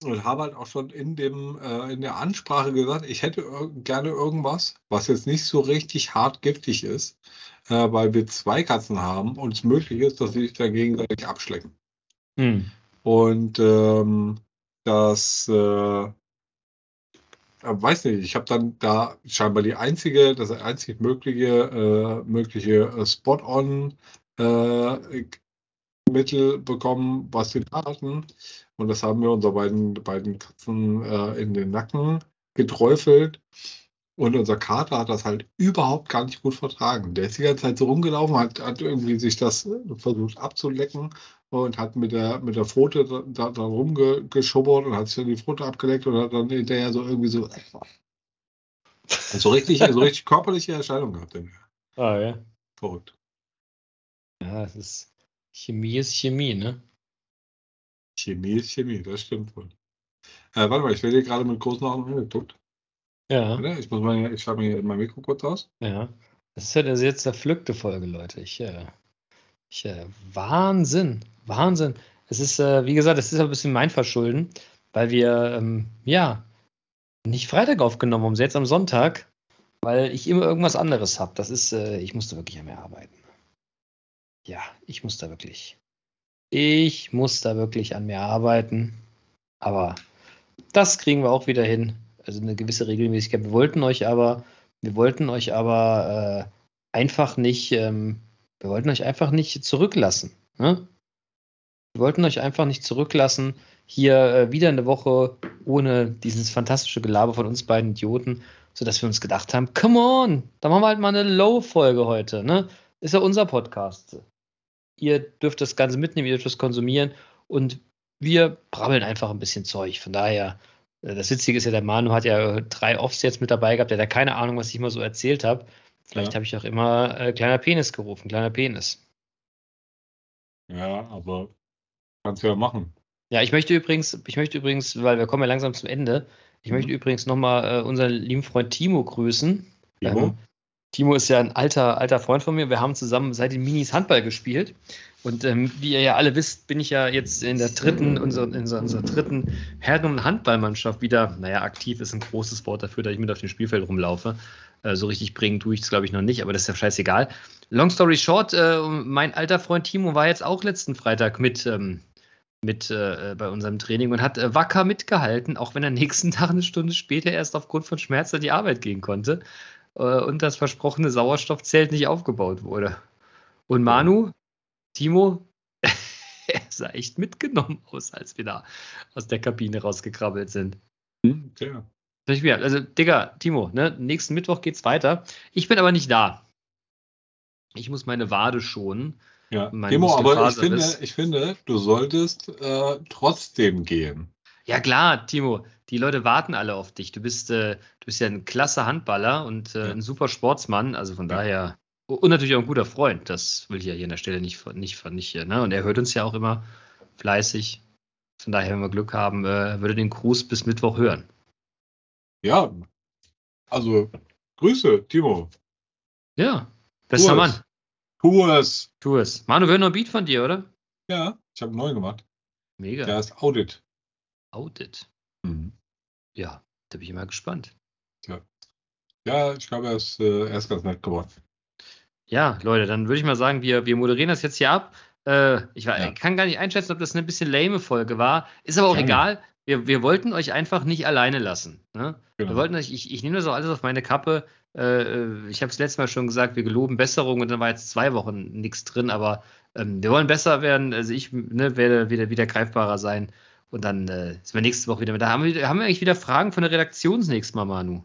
und habe halt auch schon in dem, äh, in der Ansprache gesagt, ich hätte gerne irgendwas, was jetzt nicht so richtig hart giftig ist, äh, weil wir zwei Katzen haben und es möglich ist, dass sie sich da gegenseitig abschlecken. Hm. Und ähm, das, äh, weiß nicht, ich habe dann da scheinbar die einzige, das einzig mögliche, äh, mögliche äh, Spot-on äh, Mittel bekommen, was wir da hatten. Und das haben wir unseren beiden, beiden Katzen äh, in den Nacken geträufelt. Und unser Kater hat das halt überhaupt gar nicht gut vertragen. Der ist die ganze Zeit so rumgelaufen, hat, hat irgendwie sich das äh, versucht abzulecken und hat mit der, mit der Pfote da, da, rumgeschubbert und hat sich dann die Pfote abgeleckt und hat dann hinterher so irgendwie so. So richtig, so richtig körperliche Erscheinungen gehabt. denn. Ah, ja. verrückt. Ja, es ist Chemie ist Chemie, ne? Chemie ist Chemie, das stimmt wohl. Äh, warte mal, ich werde hier gerade mit großen Augen angeguckt. Ja, Oder? Ich muss mal, ich schaue mir mein Mikro kurz aus. ja. Das ist ja eine sehr zerpflückte Folge, Leute. Ich, äh, ich äh, Wahnsinn, Wahnsinn. Es ist, äh, wie gesagt, es ist ein bisschen mein Verschulden, weil wir, ähm, ja, nicht Freitag aufgenommen haben, jetzt am Sonntag, weil ich immer irgendwas anderes habe. Das ist, äh, ich musste wirklich an mir arbeiten. Ja, ich muss da wirklich. Ich muss da wirklich an mir arbeiten. Aber das kriegen wir auch wieder hin. Also eine gewisse Regelmäßigkeit. Wir wollten euch aber, wir wollten euch aber äh, einfach nicht, ähm, wir wollten euch einfach nicht zurücklassen. Ne? Wir wollten euch einfach nicht zurücklassen. Hier äh, wieder eine Woche ohne dieses fantastische Gelaber von uns beiden Idioten, sodass wir uns gedacht haben, come on, da machen wir halt mal eine Low-Folge heute. Ne? Ist ja unser Podcast. Ihr dürft das Ganze mitnehmen, ihr dürft das konsumieren und wir brabbeln einfach ein bisschen Zeug. Von daher, das Witzige ist ja, der Manu hat ja drei Offs jetzt mit dabei gehabt, der hat keine Ahnung, was ich mal so erzählt habe. Vielleicht Ja. habe ich auch immer äh, kleiner Penis gerufen, kleiner Penis. Ja, aber kannst du ja machen. Ja, ich möchte übrigens, ich möchte übrigens, weil wir kommen ja langsam zum Ende, ich Mhm. möchte übrigens nochmal äh, unseren lieben Freund Timo grüßen. Timo? Ähm, Timo ist ja ein alter, alter Freund von mir. Wir haben zusammen seit den Minis Handball gespielt. Und ähm, wie ihr ja alle wisst, bin ich ja jetzt in der dritten, unserer, in unserer, dritten Herren- und Handballmannschaft wieder, naja, aktiv ist ein großes Wort dafür, dass ich mit auf dem Spielfeld rumlaufe. Äh, so richtig bringen tue ich es, glaube ich, noch nicht, aber das ist ja scheißegal. Long story short, äh, mein alter Freund Timo war jetzt auch letzten Freitag mit, ähm, mit äh, bei unserem Training und hat äh, wacker mitgehalten, auch wenn er nächsten Tag eine Stunde später erst aufgrund von Schmerzen die Arbeit gehen konnte äh, und das versprochene Sauerstoffzelt nicht aufgebaut wurde. Und Manu, Timo, er sah echt mitgenommen aus, als wir da aus der Kabine rausgekrabbelt sind. Hm, wieder, Also, Digga, Timo, ne, nächsten Mittwoch geht's weiter. Ich bin aber nicht da. Ich muss meine Wade schonen. Ja. Timo, aber ich finde, ich finde, du solltest äh, trotzdem gehen. Ja klar, Timo, die Leute warten alle auf dich. Du bist, äh, du bist ja ein klasse Handballer und äh, Ja. ein super Sportsmann. Also von Ja. daher und natürlich auch ein guter Freund. Das will ich ja hier an der Stelle nicht, nicht, nicht hier. Ne? Und er hört uns ja auch immer fleißig. Von daher, wenn wir Glück haben, äh, würde den Gruß bis Mittwoch hören. Ja, also Grüße, Timo. Ja, bester Tu Mann. es. Tu es. Tu es. Manu, wir hören noch ein Beat von dir, oder? Ja, ich habe einen neuen gemacht. Mega. Der ist Audit. Outed. Mhm. Ja, da bin ich mal gespannt. Ja, ich glaube, er ist, äh, er ist ganz nett geworden. Ja, Leute, dann würde ich mal sagen, wir, wir moderieren das jetzt hier ab. Äh, ich war, Ja. kann gar nicht einschätzen, ob das eine bisschen lame Folge war. Ist aber auch Gerne. egal. Wir, wir wollten euch einfach nicht alleine lassen. Ne? Wir Genau. wollten euch, ich, ich nehme das auch alles auf meine Kappe. Äh, ich habe es letztes Mal schon gesagt, wir geloben Besserung und dann war jetzt zwei Wochen nichts drin, aber ähm, wir wollen besser werden. Also ich ne, werde wieder, wieder greifbarer sein. Und dann äh, sind wir nächste Woche wieder mit. Da haben wir, haben wir eigentlich wieder Fragen von der Redaktion das nächste Mal, Manu.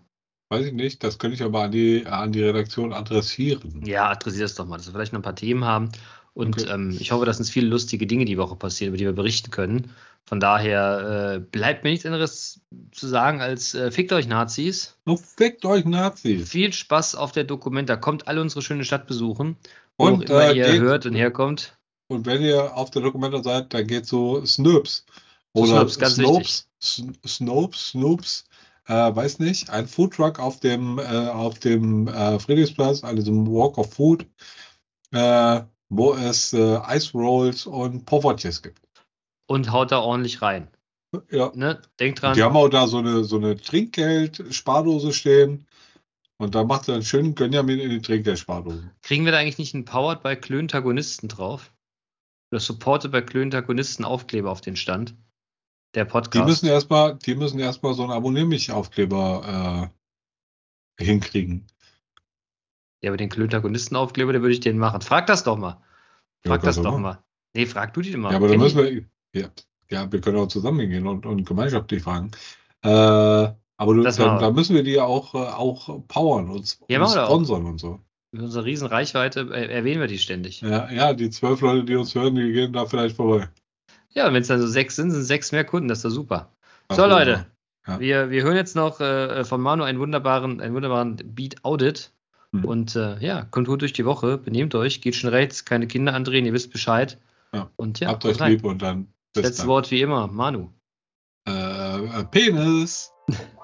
Weiß ich nicht, das könnte ich aber an die, an die Redaktion adressieren. Ja, adressiert es doch mal, dass wir vielleicht noch ein paar Themen haben. Und Okay. ähm, ich hoffe, dass uns viele lustige Dinge die Woche passieren, über die wir berichten können. Von daher äh, bleibt mir nichts anderes zu sagen als äh, fickt euch Nazis. Nun fickt euch Nazis. Viel Spaß auf der Dokumenta. Kommt alle unsere schöne Stadt besuchen. Wo Und, immer äh, ihr geht- hört und herkommt. Und wenn ihr auf der Dokumenta seid, dann geht so Snoops. Oder Snoops, ganz Snopes, Sn- Snopes, Snoops, äh, weiß nicht, ein Foodtruck auf dem, äh, auf dem äh, Friedrichsplatz, an diesem Walk of Food, äh, wo es äh, Ice Rolls und Poffertjes gibt. Und haut da ordentlich rein. Ja. Ne? Denkt dran. Die haben auch da so eine, so eine Trinkgeld-Spardose stehen. Und da macht er einen schönen Gönjamin in die Trinkgeld-Spardose. Kriegen wir da eigentlich nicht einen Powered bei Klöntagonisten drauf? Oder Supported bei Klöntagonisten Aufkleber auf den Stand? Der Die Podcast. müssen erstmal, die müssen erstmal so einen Abonnier mich Aufkleber äh, hinkriegen. Ja, aber den Klöntagonisten-Aufkleber, den würde ich den machen. Frag das doch mal. Ja, Frag das kannst du doch machen. mal. Nee, frag du die mal. Ja, aber dann müssen ich- wir, ja, ja, wir können auch zusammen gehen und, und gemeinschaftlich fragen. Äh, aber du, Das dann, da müssen wir die auch, äh, auch powern und, Ja, und sponsern und so. Mit unserer riesen Reichweite äh, erwähnen wir die ständig. Ja, Ja, ja, die zwölf Leute, die uns hören, die gehen da vielleicht vorbei. Und wenn es dann so sechs sind, sind sechs mehr Kunden. Das ist doch super. Ach, So, Leute. Ja. Wir, wir hören jetzt noch äh, von Manu einen wunderbaren, einen wunderbaren Beat Audit. Mhm. Und äh, ja, kommt gut durch die Woche, benehmt euch, geht schon rechts, keine Kinder andrehen, ihr wisst Bescheid. Ja. Und ja, Habt euch rein. lieb und dann bis letzte dann. Wort wie immer, Manu. Äh, äh, Penis.